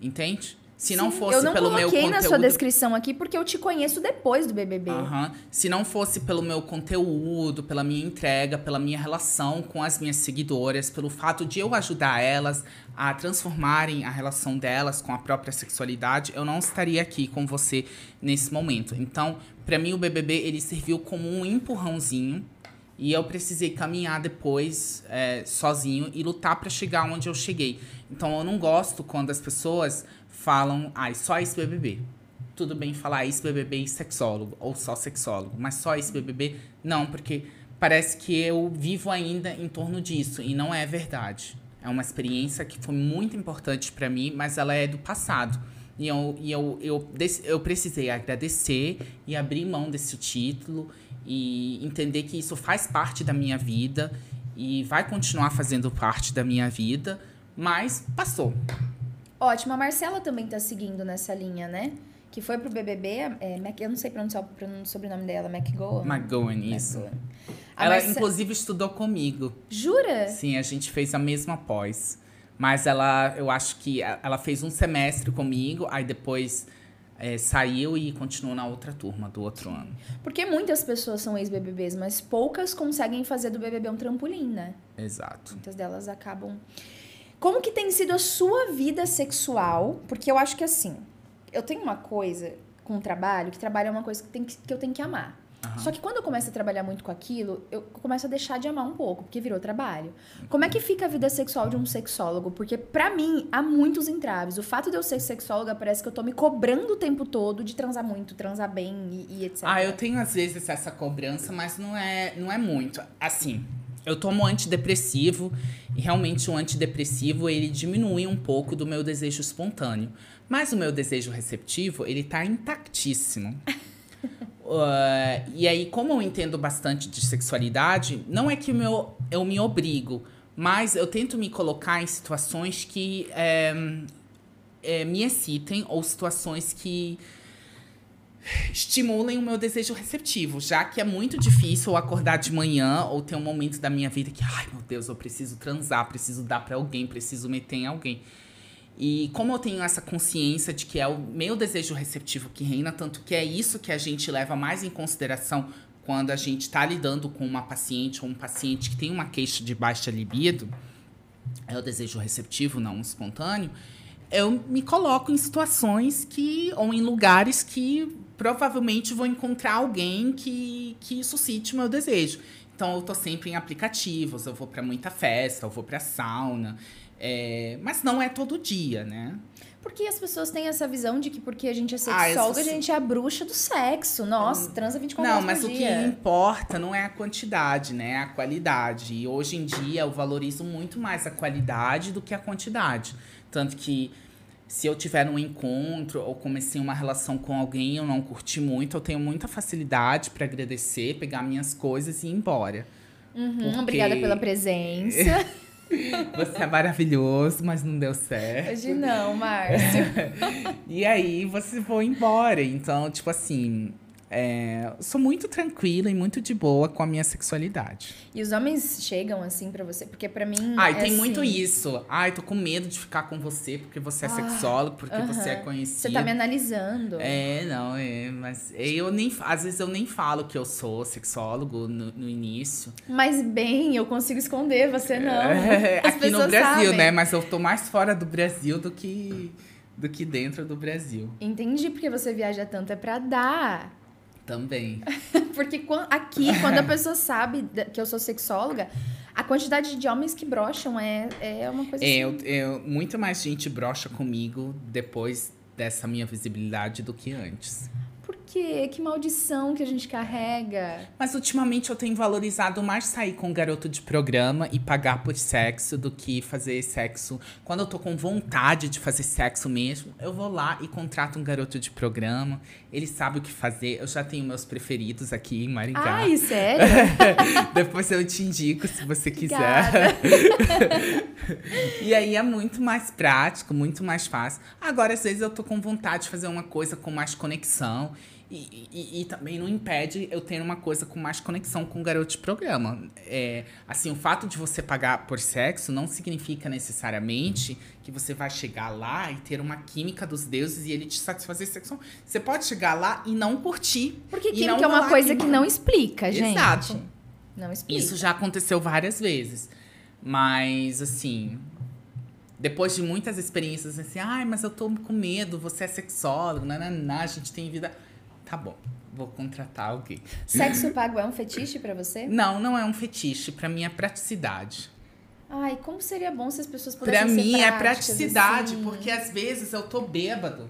Entende? Se não Sim, fosse eu não pelo meu coloquei conteúdo... na sua descrição aqui porque eu te conheço depois do BBB. Aham. Se não fosse pelo meu conteúdo, pela minha entrega, pela minha relação com as minhas seguidoras, pelo fato de eu ajudar elas a transformarem a relação delas com a própria sexualidade, eu não estaria aqui com você nesse momento. Então, pra mim o BBB ele serviu como um empurrãozinho e eu precisei caminhar depois é, sozinho e lutar pra chegar onde eu cheguei. Então, eu não gosto quando as pessoas falam, ai, só esse BBB tudo bem falar ex-BBB e sexólogo, ou só sexólogo, mas só ex-BBB, não, porque parece que eu vivo ainda em torno disso, e não é verdade. É uma experiência que foi muito importante pra mim, mas ela é do passado. E eu, e eu, eu, eu precisei agradecer e abrir mão desse título e entender que isso faz parte da minha vida e vai continuar fazendo parte da minha vida, mas passou. Ótimo, a Marcela também tá seguindo nessa linha, né? Que foi pro BBB, é, Mac- eu não sei pronunciar o sobrenome dela, McGowan. McGowan, isso. McGowan. Ela, Marce- inclusive, estudou comigo. Jura? Sim, a gente fez a mesma pós. Mas ela, eu acho que ela fez um semestre comigo, aí depois é, saiu e continuou na outra turma do outro ano. Porque muitas pessoas são ex-BBBs, mas poucas conseguem fazer do BBB um trampolim, né? Exato. Muitas delas acabam. Como que tem sido a sua vida sexual? Porque eu acho que assim, eu tenho uma coisa com o trabalho, que trabalho é uma coisa que, tem que, que eu tenho que amar. Só que quando eu começo a trabalhar muito com aquilo, eu começo a deixar de amar um pouco, porque virou trabalho. Como é que fica a vida sexual de um sexólogo? Porque pra mim há muitos entraves. O fato de eu ser sexóloga parece que eu tô me cobrando o tempo todo de transar muito, transar bem e, e etc. Ah, eu tenho às vezes essa cobrança, mas não é, não é muito. Assim, eu tomo antidepressivo e realmente o antidepressivo ele diminui um pouco do meu desejo espontâneo. Mas o meu desejo receptivo, ele tá intactíssimo. Uh, e aí, como eu entendo bastante de sexualidade, não é que meu, eu me obrigo, mas eu tento me colocar em situações que é, é, me excitem ou situações que estimulem o meu desejo receptivo, já que é muito difícil eu acordar de manhã ou ter um momento da minha vida que, ai meu Deus, eu preciso transar, preciso dar para alguém, preciso meter em alguém. E como eu tenho essa consciência de que é o meu desejo receptivo que reina, tanto que é isso que a gente leva mais em consideração quando a gente está lidando com uma paciente ou um paciente que tem uma queixa de baixa libido, é o desejo receptivo, não espontâneo, eu me coloco em situações que, ou em lugares que provavelmente vou encontrar alguém que, que suscite o meu desejo. Então eu tô sempre em aplicativos, eu vou para muita festa, eu vou para sauna. É, mas não é todo dia, né? Porque as pessoas têm essa visão de que porque a gente é ah, sexóloga, ah, a gente é a bruxa do sexo. Nossa, transa 24 não, horas Não, mas o dia. que importa não é a quantidade, né? É a qualidade. E hoje em dia eu valorizo muito mais a qualidade do que a quantidade. Tanto que se eu tiver um encontro ou comecei uma relação com alguém eu não curti muito, eu tenho muita facilidade para agradecer, pegar minhas coisas e ir embora. Uhum, porque... Obrigada pela presença. Você é maravilhoso, mas não deu certo. Hoje não, Márcio. e aí você foi embora. Então, tipo assim, é, sou muito tranquila e muito de boa com a minha sexualidade. E os homens chegam assim para você? Porque para mim. Ai, é tem assim... muito isso. Ai, tô com medo de ficar com você porque você é ah, sexólogo, porque uh -huh. você é conhecido. Você tá me analisando. É, não, é. Mas eu nem. Às vezes eu nem falo que eu sou sexólogo no, no início. Mas bem, eu consigo esconder, você não. É, aqui no Brasil, sabem. né? Mas eu tô mais fora do Brasil do que. Do que dentro do Brasil. Entendi, porque você viaja tanto é pra dar. Também. Porque aqui, quando a pessoa sabe que eu sou sexóloga, a quantidade de homens que brocham é, é uma coisa é, assim. Eu, eu, muito mais gente brocha comigo depois dessa minha visibilidade do que antes quê? Que maldição que a gente carrega. Mas ultimamente eu tenho valorizado mais sair com um garoto de programa e pagar por sexo do que fazer sexo. Quando eu tô com vontade de fazer sexo mesmo, eu vou lá e contrato um garoto de programa. Ele sabe o que fazer. Eu já tenho meus preferidos aqui em Maringá. Ai, sério? Depois eu te indico se você quiser. e aí é muito mais prático, muito mais fácil. Agora, às vezes, eu tô com vontade de fazer uma coisa com mais conexão. E, e, e, também não impede eu ter uma coisa com mais conexão com o garoto de programa. É, assim, o fato de você pagar por sexo não significa necessariamente que você vai chegar lá e ter uma química dos deuses e ele te satisfazer sexualmente. Você pode chegar lá e não curtir. Porque química é uma coisa que não explica, gente. Exato. Não explica. Isso já aconteceu várias vezes. Mas, assim, depois de muitas experiências, assim, ai, mas eu tô com medo, você é sexólogo, nananá, a gente tem vida tá bom, vou contratar alguém. Sexo pago é um fetiche para você? Não, não é um fetiche. Para mim é praticidade. Ai, como seria bom se as pessoas pudessem Pra mim é praticidade, assim. porque às vezes eu tô bêbado.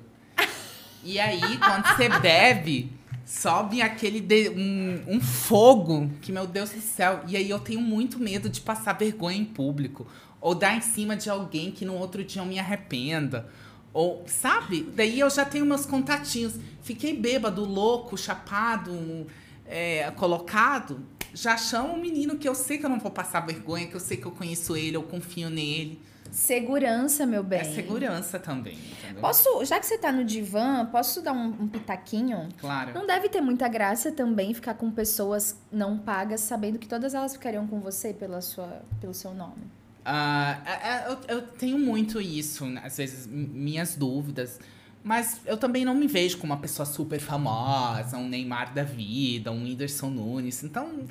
e aí, quando você bebe, sobe aquele de, um, um fogo que, meu Deus do céu. E aí eu tenho muito medo de passar vergonha em público. Ou dar em cima de alguém que no outro dia eu me arrependa ou, sabe? Daí eu já tenho meus contatinhos. Fiquei bêbado, louco, chapado, é, colocado. Já chamo um menino que eu sei que eu não vou passar vergonha, que eu sei que eu conheço ele, eu confio nele. Segurança, meu bem. É segurança também. Entendeu? Posso, já que você tá no divã, posso dar um, um, pitaquinho? Claro. Não deve ter muita graça também ficar com pessoas não pagas, sabendo que todas elas ficariam com você pela sua, pelo seu nome. Uh, eu, eu, tenho muito isso, né? às vezes, minhas dúvidas. Mas eu também não me vejo como uma pessoa super famosa, um Neymar da vida, um Whindersson Nunes. Então,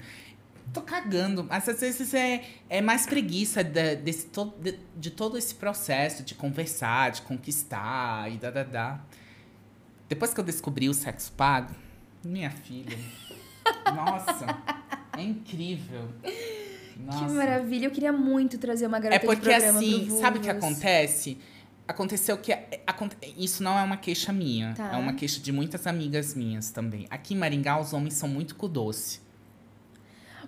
tô cagando. Mas às vezes é, é mais preguiça de, desse, de, de todo esse processo de conversar, de conquistar e da, da, da. Depois que eu descobri o sexo pago, minha filha. Nossa, é incrível. Nossa. Que maravilha. Eu queria muito trazer uma garota É porque assim, sabe o que acontece? Aconteceu que. aconte- Isso não é uma queixa minha. Tá. É uma queixa de muitas amigas minhas também. Aqui em Maringá, os homens são muito com doce.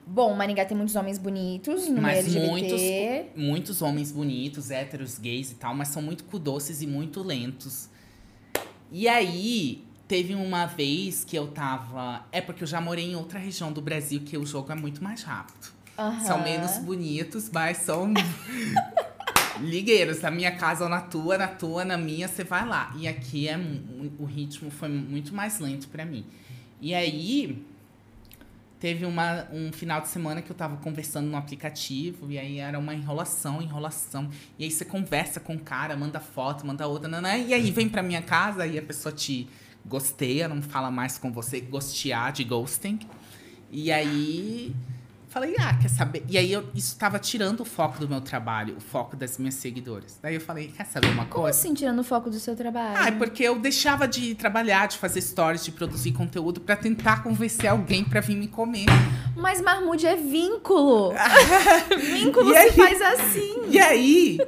Bom, Maringá tem muitos homens bonitos no Mas LGBT. muitos, muitos homens bonitos, héteros, gays e tal, mas são muito com doces e muito lentos. E aí, teve uma vez que eu tava. É porque eu já morei em outra região do Brasil que o jogo é muito mais rápido. Aham. São menos bonitos, mas são ligueiros. Na minha casa ou na tua, na tua, na minha, você vai lá. E aqui é o ritmo foi muito mais lento pra mim. E aí teve uma, um final de semana que eu tava conversando no aplicativo e aí era uma enrolação, enrolação. E aí você conversa com o cara, manda foto, manda outra, nanã, e aí vem pra minha casa e a pessoa te gosteia, não fala mais com você, gostear de ghosting. E aí falei, ah, quer saber? E aí eu, isso tava tirando o foco do meu trabalho, o foco das minhas seguidoras. Daí eu falei, quer saber uma Como coisa? assim, tirando o foco do seu trabalho? Ah, é porque eu deixava de trabalhar, de fazer stories, de produzir conteúdo pra tentar convencer alguém pra vir me comer. Mas marmude é vínculo. vínculo E se aí? faz assim. E aí,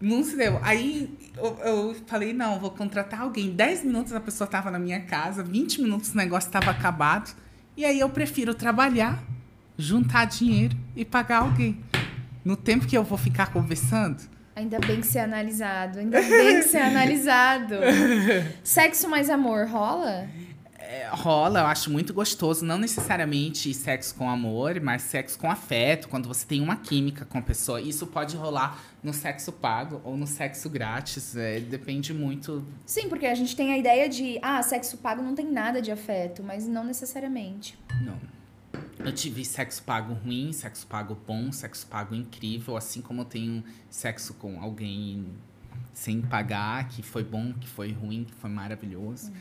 não se deu. Aí eu, eu falei, não, vou contratar alguém. 10 minutos a pessoa tava na minha casa, 20 minutos o negócio tava acabado. E aí eu prefiro trabalhar, juntar dinheiro e pagar alguém. No tempo que eu vou ficar conversando. Ainda bem que você é analisado. Ainda bem que você é analisado. Sexo mais amor rola? É, rola, eu acho muito gostoso. Não necessariamente sexo com amor, mas sexo com afeto, quando você tem uma química com a pessoa. Isso pode rolar no sexo pago ou no sexo grátis. é, depende muito Sim, porque a gente tem a ideia de, ah, sexo pago não tem nada de afeto, mas não necessariamente. Não. Eu tive sexo pago ruim, sexo pago bom, sexo pago incrível, assim como eu tenho sexo com alguém sem pagar, que foi bom, que foi ruim, que foi maravilhoso.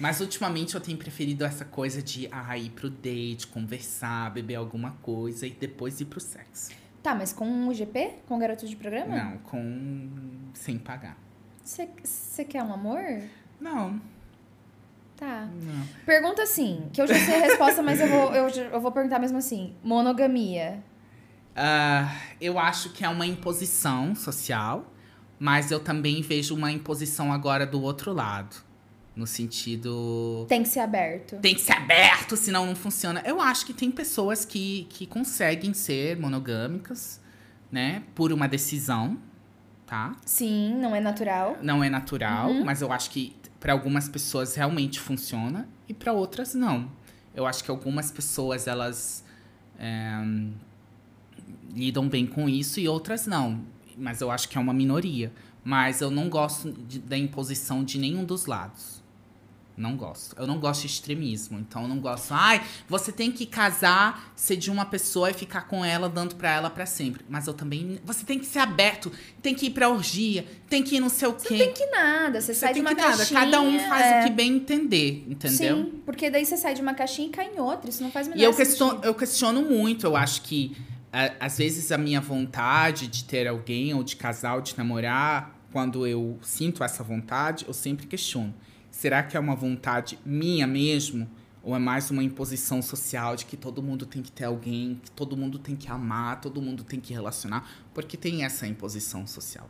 Mas ultimamente eu tenho preferido essa coisa de ah, ir pro date, conversar, beber alguma coisa e depois ir pro sexo. Tá, mas com o GP? Com garoto de programa? Não, com sem pagar. Você quer um amor? Não, Tá. não. Pergunta assim, que eu já sei a resposta, mas eu vou, eu, eu vou perguntar mesmo assim. Monogamia. Ah, eu acho que é uma imposição social, mas eu também vejo uma imposição agora do outro lado. No sentido. Tem que ser aberto. Tem que ser aberto, senão não funciona. Eu acho que tem pessoas que, que conseguem ser monogâmicas, né? Por uma decisão, tá? Sim, não é natural. Não é natural, mas eu acho que para algumas pessoas realmente funciona e para outras não. Eu acho que algumas pessoas elas é, lidam bem com isso e outras não. Mas eu acho que é uma minoria. Mas eu não gosto de- da imposição de nenhum dos lados. Não gosto. Eu não gosto de extremismo. Então eu não gosto. Ai, você tem que casar, ser de uma pessoa e ficar com ela, dando pra ela pra sempre. Mas eu também. Você tem que ser aberto, tem que ir pra orgia, tem que ir não sei o quê. Tem que nada, você, Você sai de uma que nada. caixinha. Cada um faz é. o que bem entender, entendeu? Sim, porque daí você sai de uma caixinha e cai em outra. Isso não faz menor E eu questiono, eu questiono muito. Eu acho que, às vezes, a minha vontade de ter alguém, ou de casar, ou de namorar, quando eu sinto essa vontade, eu sempre questiono. Será que é uma vontade minha mesmo? Ou é mais uma imposição social de que todo mundo tem que ter alguém, que todo mundo tem que amar, todo mundo tem que relacionar? Porque tem essa imposição social.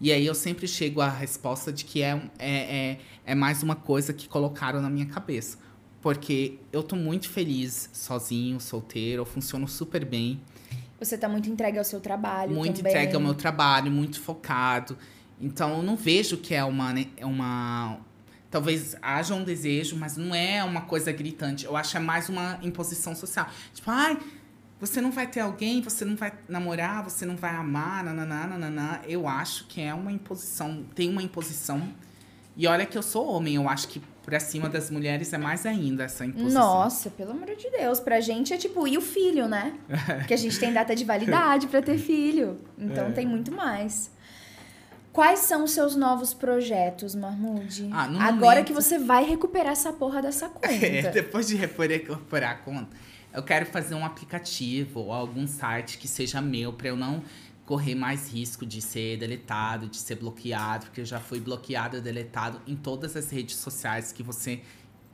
E aí eu sempre chego à resposta de que é, é, é, é mais uma coisa que colocaram na minha cabeça. Porque eu tô muito feliz sozinho, solteiro, eu funciono super bem, Você tá muito entregue ao seu trabalho muito também. entregue ao meu trabalho, muito focado. Então eu não vejo que é uma, né, é uma. Talvez haja um desejo, mas não é uma coisa gritante. Eu acho que é mais uma imposição social. Tipo, ai, você não vai ter alguém, você não vai namorar, você não vai amar, nananá, nananá. Eu acho que é uma imposição, tem uma imposição. E olha que eu sou homem, eu acho que pra cima das mulheres é mais ainda essa imposição. Nossa, pelo amor de Deus. Pra gente é tipo, e o filho, né? Porque a gente tem data de validade pra ter filho. Então É. tem muito mais. Quais são os seus novos projetos, Mahmoud? Ah, Agora momento- que você vai recuperar essa porra dessa conta. É, depois de recuperar a conta, eu quero fazer um aplicativo ou algum site que seja meu para eu não correr mais risco de ser deletado, de ser bloqueado, porque eu já fui bloqueado e deletado em todas as redes sociais que você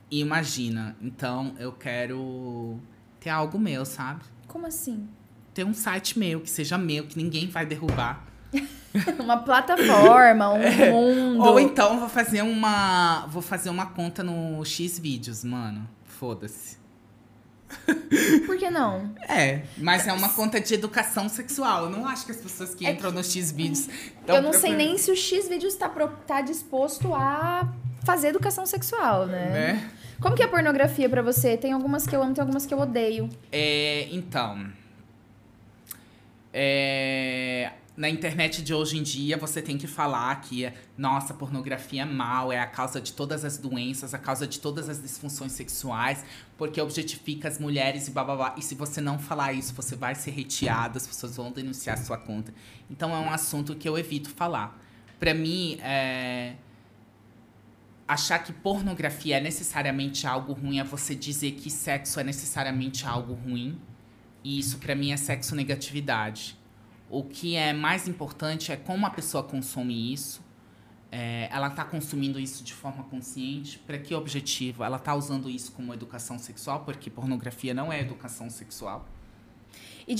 imagina, então eu quero ter algo meu, sabe? Como assim? Ter um site meu, que seja meu, que ninguém vai derrubar. uma plataforma, um é. mundo. Ou então vou fazer uma. Vou fazer uma conta no X vídeos, mano. Foda-se. Por que não? É, mas é uma conta de educação sexual. Eu não acho que as pessoas que é entram que... no X vídeos. Eu não sei nem se o X vídeos tá, pro... tá disposto a fazer educação sexual, né? né? Como que é a pornografia para você? Tem algumas que eu amo, tem algumas que eu odeio. É, então. É, na internet de hoje em dia, você tem que falar que, nossa, pornografia é mal, é a causa de todas as doenças, a causa de todas as disfunções sexuais, porque objetifica as mulheres e blá. E se você não falar isso, você vai ser reteado, as pessoas vão denunciar sua conta. Então é um assunto que eu evito falar. Para mim, é achar que pornografia é necessariamente algo ruim é você dizer que sexo é necessariamente algo ruim. E isso para mim é sexo negatividade. O que é mais importante é como a pessoa consome isso. É, ela está consumindo isso de forma consciente. Para que objetivo? Ela está usando isso como educação sexual, porque pornografia não é educação sexual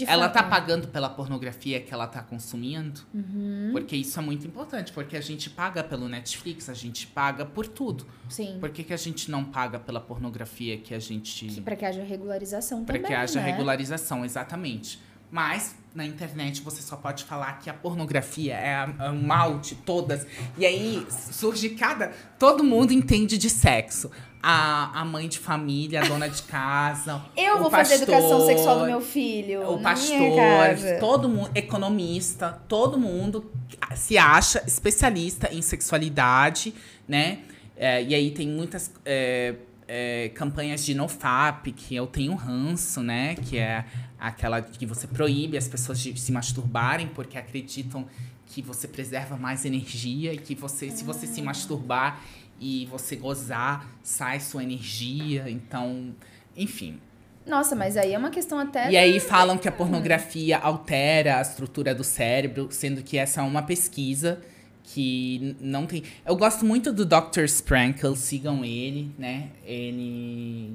ela tá pagando pela pornografia que ela tá consumindo? Uhum. Porque isso é muito importante, porque a gente paga pelo Netflix, a gente paga por tudo. Sim. Por que, que a gente não paga pela pornografia que a gente. Para que haja regularização também. Para que haja né? regularização, exatamente. Mas na internet você só pode falar que a pornografia é, é o mal de todas. E aí surge cada. Todo mundo entende de sexo a, a mãe de família, a dona de casa. Eu vou pastor, fazer educação sexual do meu filho. O pastor, todo mundo, economista, todo mundo se acha especialista em sexualidade, né? É, e aí tem muitas é, é, campanhas de NoFap, que eu tenho ranço, né? Que é aquela que você proíbe as pessoas de se masturbarem porque acreditam que você preserva mais energia e que você, se você se masturbar e você gozar, sai sua energia. Então, enfim. Nossa, mas aí é uma questão até. E aí falam que a pornografia altera a estrutura do cérebro, sendo que essa é uma pesquisa que não tem. Eu gosto muito do Dr. Sprankle, sigam ele, né? Ele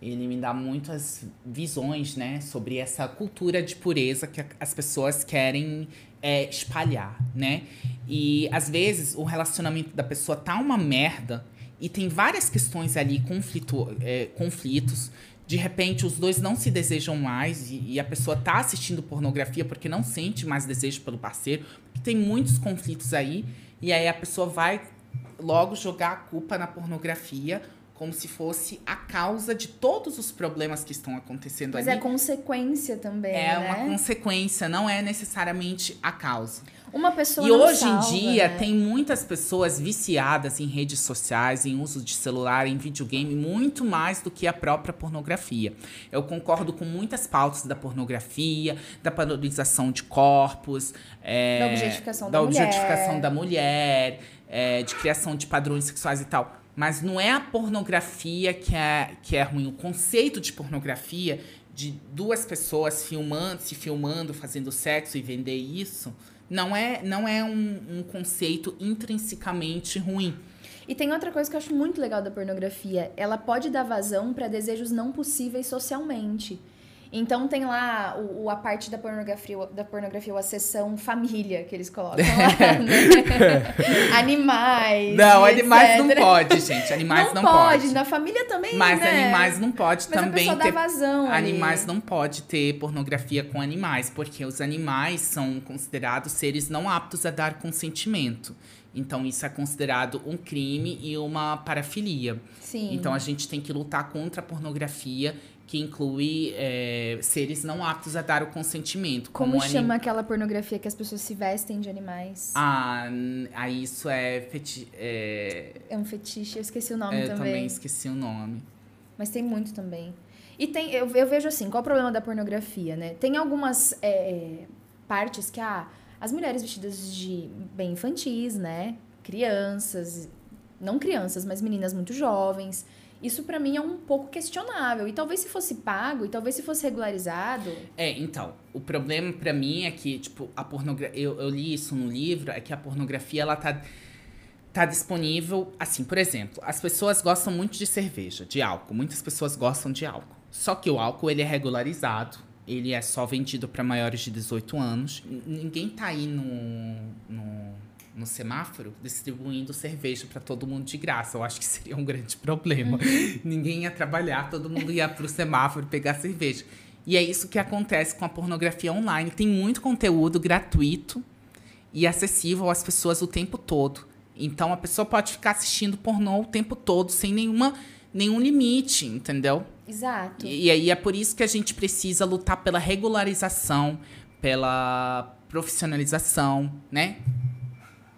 ele me dá muitas visões, né, sobre essa cultura de pureza que as pessoas querem é, espalhar, né? E às vezes o relacionamento da pessoa tá uma merda e tem várias questões ali, conflito, é, conflitos. De repente, os dois não se desejam mais e, e, a pessoa tá assistindo pornografia porque não sente mais desejo pelo parceiro. Porque tem muitos conflitos aí. E aí a pessoa vai logo jogar a culpa na pornografia como se fosse a causa de todos os problemas que estão acontecendo Mas ali. Mas é consequência também, É né? uma consequência, não é necessariamente a causa. Uma pessoa E hoje salva, em dia né? tem muitas pessoas viciadas em redes sociais, em uso de celular, em videogame, muito mais do que a própria pornografia. Eu concordo com muitas pautas da pornografia, da padronização de corpos, é, da objetificação da, da mulher, objetificação da mulher é, de criação de padrões sexuais e tal. Mas não é a pornografia que é, que é ruim. O conceito de pornografia, de duas pessoas filmando, se filmando, fazendo sexo e vender isso, não é, não é um, um conceito intrinsecamente ruim. E tem outra coisa que eu acho muito legal da pornografia. Ela pode dar vazão para desejos não possíveis socialmente. Então tem lá o, a parte da pornografia, da pornografia, a seção família que eles colocam lá, né? animais. Não, animais não pode, gente. Animais não, não pode. pode. Na família também. Mas né? animais não pode Mas também a ter. Vazão animais ali. não pode ter pornografia com animais, porque os animais são considerados seres não aptos a dar consentimento. Então, isso é considerado um crime e uma parafilia. Sim. Então, a gente tem que lutar contra a pornografia que inclui é, seres não aptos a dar o consentimento. Como, como chama anim... aquela pornografia que as pessoas se vestem de animais? Ah, ah isso é, feti é... é um fetiche, eu esqueci o nome é, também. Eu também esqueci o nome. Mas tem muito também. E tem, eu, eu vejo assim, qual o problema da pornografia, né? Tem algumas é, partes que, ah, as mulheres vestidas de bem infantis, né? Crianças, não crianças, mas meninas muito jovens isso para mim é um pouco questionável. E talvez se fosse pago, e talvez se fosse regularizado. É, então, o problema para mim é que, tipo, a pornografia. Eu, eu li isso no livro, é que a pornografia ela tá tá disponível, assim, por exemplo, as pessoas gostam muito de cerveja, de álcool. Muitas pessoas gostam de álcool. Só que o álcool ele é regularizado, ele é só vendido para maiores de 18 anos. N- Ninguém tá aí no, no, no semáforo distribuindo cerveja para todo mundo de graça. Eu acho que seria um grande problema. Ninguém ia trabalhar, todo mundo ia pro semáforo pegar cerveja. E é isso que acontece com a pornografia online. Tem muito conteúdo gratuito e acessível às pessoas o tempo todo. Então a pessoa pode ficar assistindo pornô o tempo todo sem nenhuma, nenhum limite, entendeu? Exato. E, e aí é por isso que a gente precisa lutar pela regularização, pela profissionalização, né?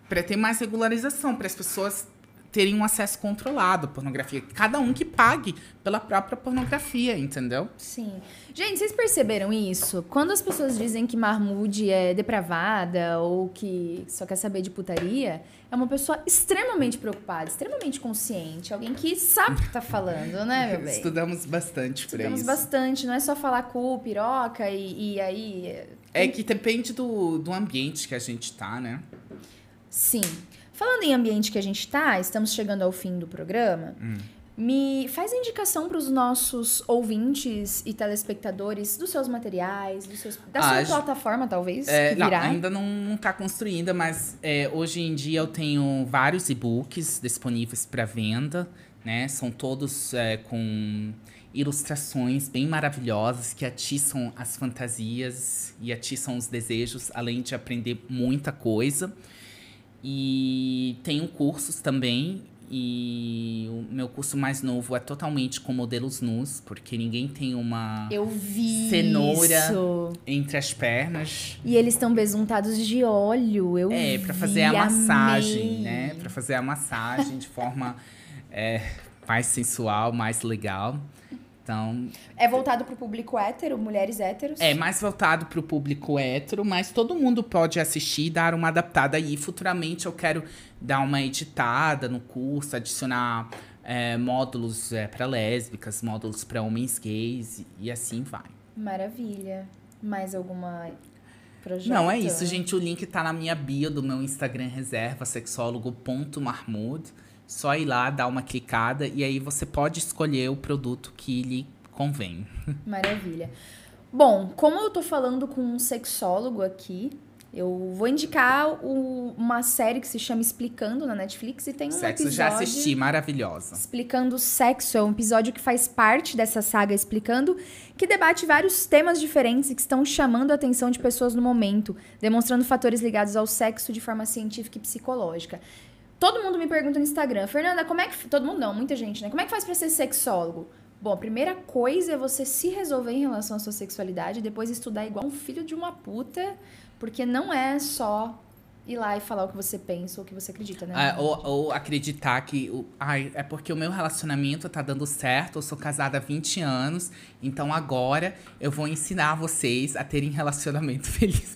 Para ter mais regularização, para as pessoas terem um acesso controlado à pornografia. Cada um que pague pela própria pornografia, entendeu? Sim. Gente, vocês perceberam isso? Quando as pessoas dizem que Marmude é depravada ou que só quer saber de putaria, é uma pessoa extremamente preocupada, extremamente consciente, alguém que sabe o que tá falando, né, meu bem? Estudamos bastante para Estudamos isso. bastante, não é só falar cu, piroca e, e aí. É que depende do, do ambiente que a gente tá, né? Sim. Falando em ambiente que a gente tá, estamos chegando ao fim do programa. Hum. Me faz a indicação para os nossos ouvintes e telespectadores dos seus materiais, dos seus, da Ah, sua plataforma, talvez, É, não, ainda não, não tá construída, mas é, hoje em dia eu tenho vários e-books disponíveis para venda, né? São todos é, com ilustrações bem maravilhosas que atiçam as fantasias e atiçam os desejos, além de aprender muita coisa. E tenho cursos também. E o meu curso mais novo é totalmente com modelos nus, porque ninguém tem uma Eu vi Cenoura. isso. entre as pernas. E eles estão besuntados de óleo. Eu É, pra vi, fazer a massagem, amei. né? Pra fazer a massagem de forma é, mais sensual, mais legal. Então, É voltado pro público hétero, mulheres héteros. é mais voltado pro público hétero, mas todo mundo pode assistir e dar uma adaptada aí. Futuramente eu quero dar uma editada no curso, adicionar é, módulos é, para lésbicas, módulos para homens gays e- e assim vai. Maravilha. Mais alguma projeto? Não, é isso, gente. O link tá na minha bio do meu Instagram reserva, sexólogo.marmud. Só ir lá, dar uma clicada e aí você pode escolher o produto que lhe convém. Maravilha. Bom, como eu tô falando com um sexólogo aqui, eu vou indicar o- uma série que se chama Explicando na Netflix e tem um Sexo episódio já assisti, maravilhosa. Explicando Sexo. É um episódio que faz parte dessa saga Explicando, que debate vários temas diferentes e que estão chamando a atenção de pessoas no momento, demonstrando fatores ligados ao sexo de forma científica e psicológica. Todo mundo me pergunta no Instagram, Fernanda, como é que. Todo mundo não, muita gente, né? Como é que faz pra ser sexólogo? Bom, a primeira coisa é você se resolver em relação à sua sexualidade, e depois estudar igual um filho de uma puta, porque não é só ir lá e falar o que você pensa ou o que você acredita, né? Ah, ou, ou acreditar que. o- Ai, é porque o meu relacionamento tá dando certo, eu sou casada há 20 anos, então agora eu vou ensinar vocês a terem relacionamento feliz.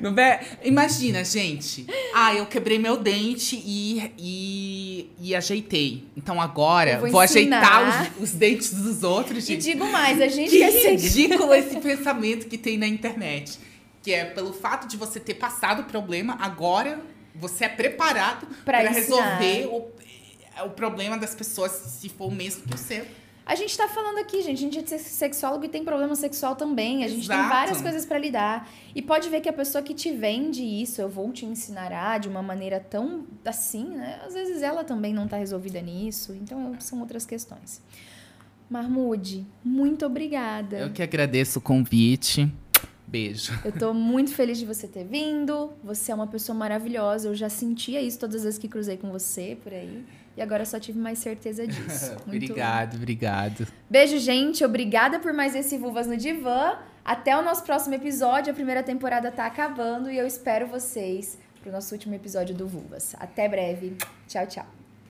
Não é? Imagina, gente. Ah, eu quebrei meu dente e, e, e ajeitei. Então agora Eu vou vou, ajeitar os, os dentes dos outros, E gente. digo mais, a gente Que ser ridículo esse pensamento que tem na internet. Que é pelo fato de você ter passado o problema, agora você é preparado para resolver o, o problema das pessoas, se for o mesmo que o seu. A gente tá falando aqui, gente. A gente é sexólogo e tem problema sexual também. A gente tem Exato. várias coisas pra lidar. E pode ver que a pessoa que te vende isso, eu vou te ensinar a de uma maneira tão assim, né? Às vezes ela também não tá resolvida nisso. Então são outras questões. Marmude, muito obrigada. Eu que agradeço o convite. Beijo. Eu tô muito feliz de você ter vindo. Você é uma pessoa maravilhosa. Eu já sentia isso todas as vezes que cruzei com você por aí. E agora só tive mais certeza disso. Muito obrigado, obrigado. Beijo, gente. Obrigada por mais esse Vulvas no Divã. Até o nosso próximo episódio. A primeira temporada tá acabando e eu espero vocês pro nosso último episódio do Vulvas. Até breve. Tchau, tchau.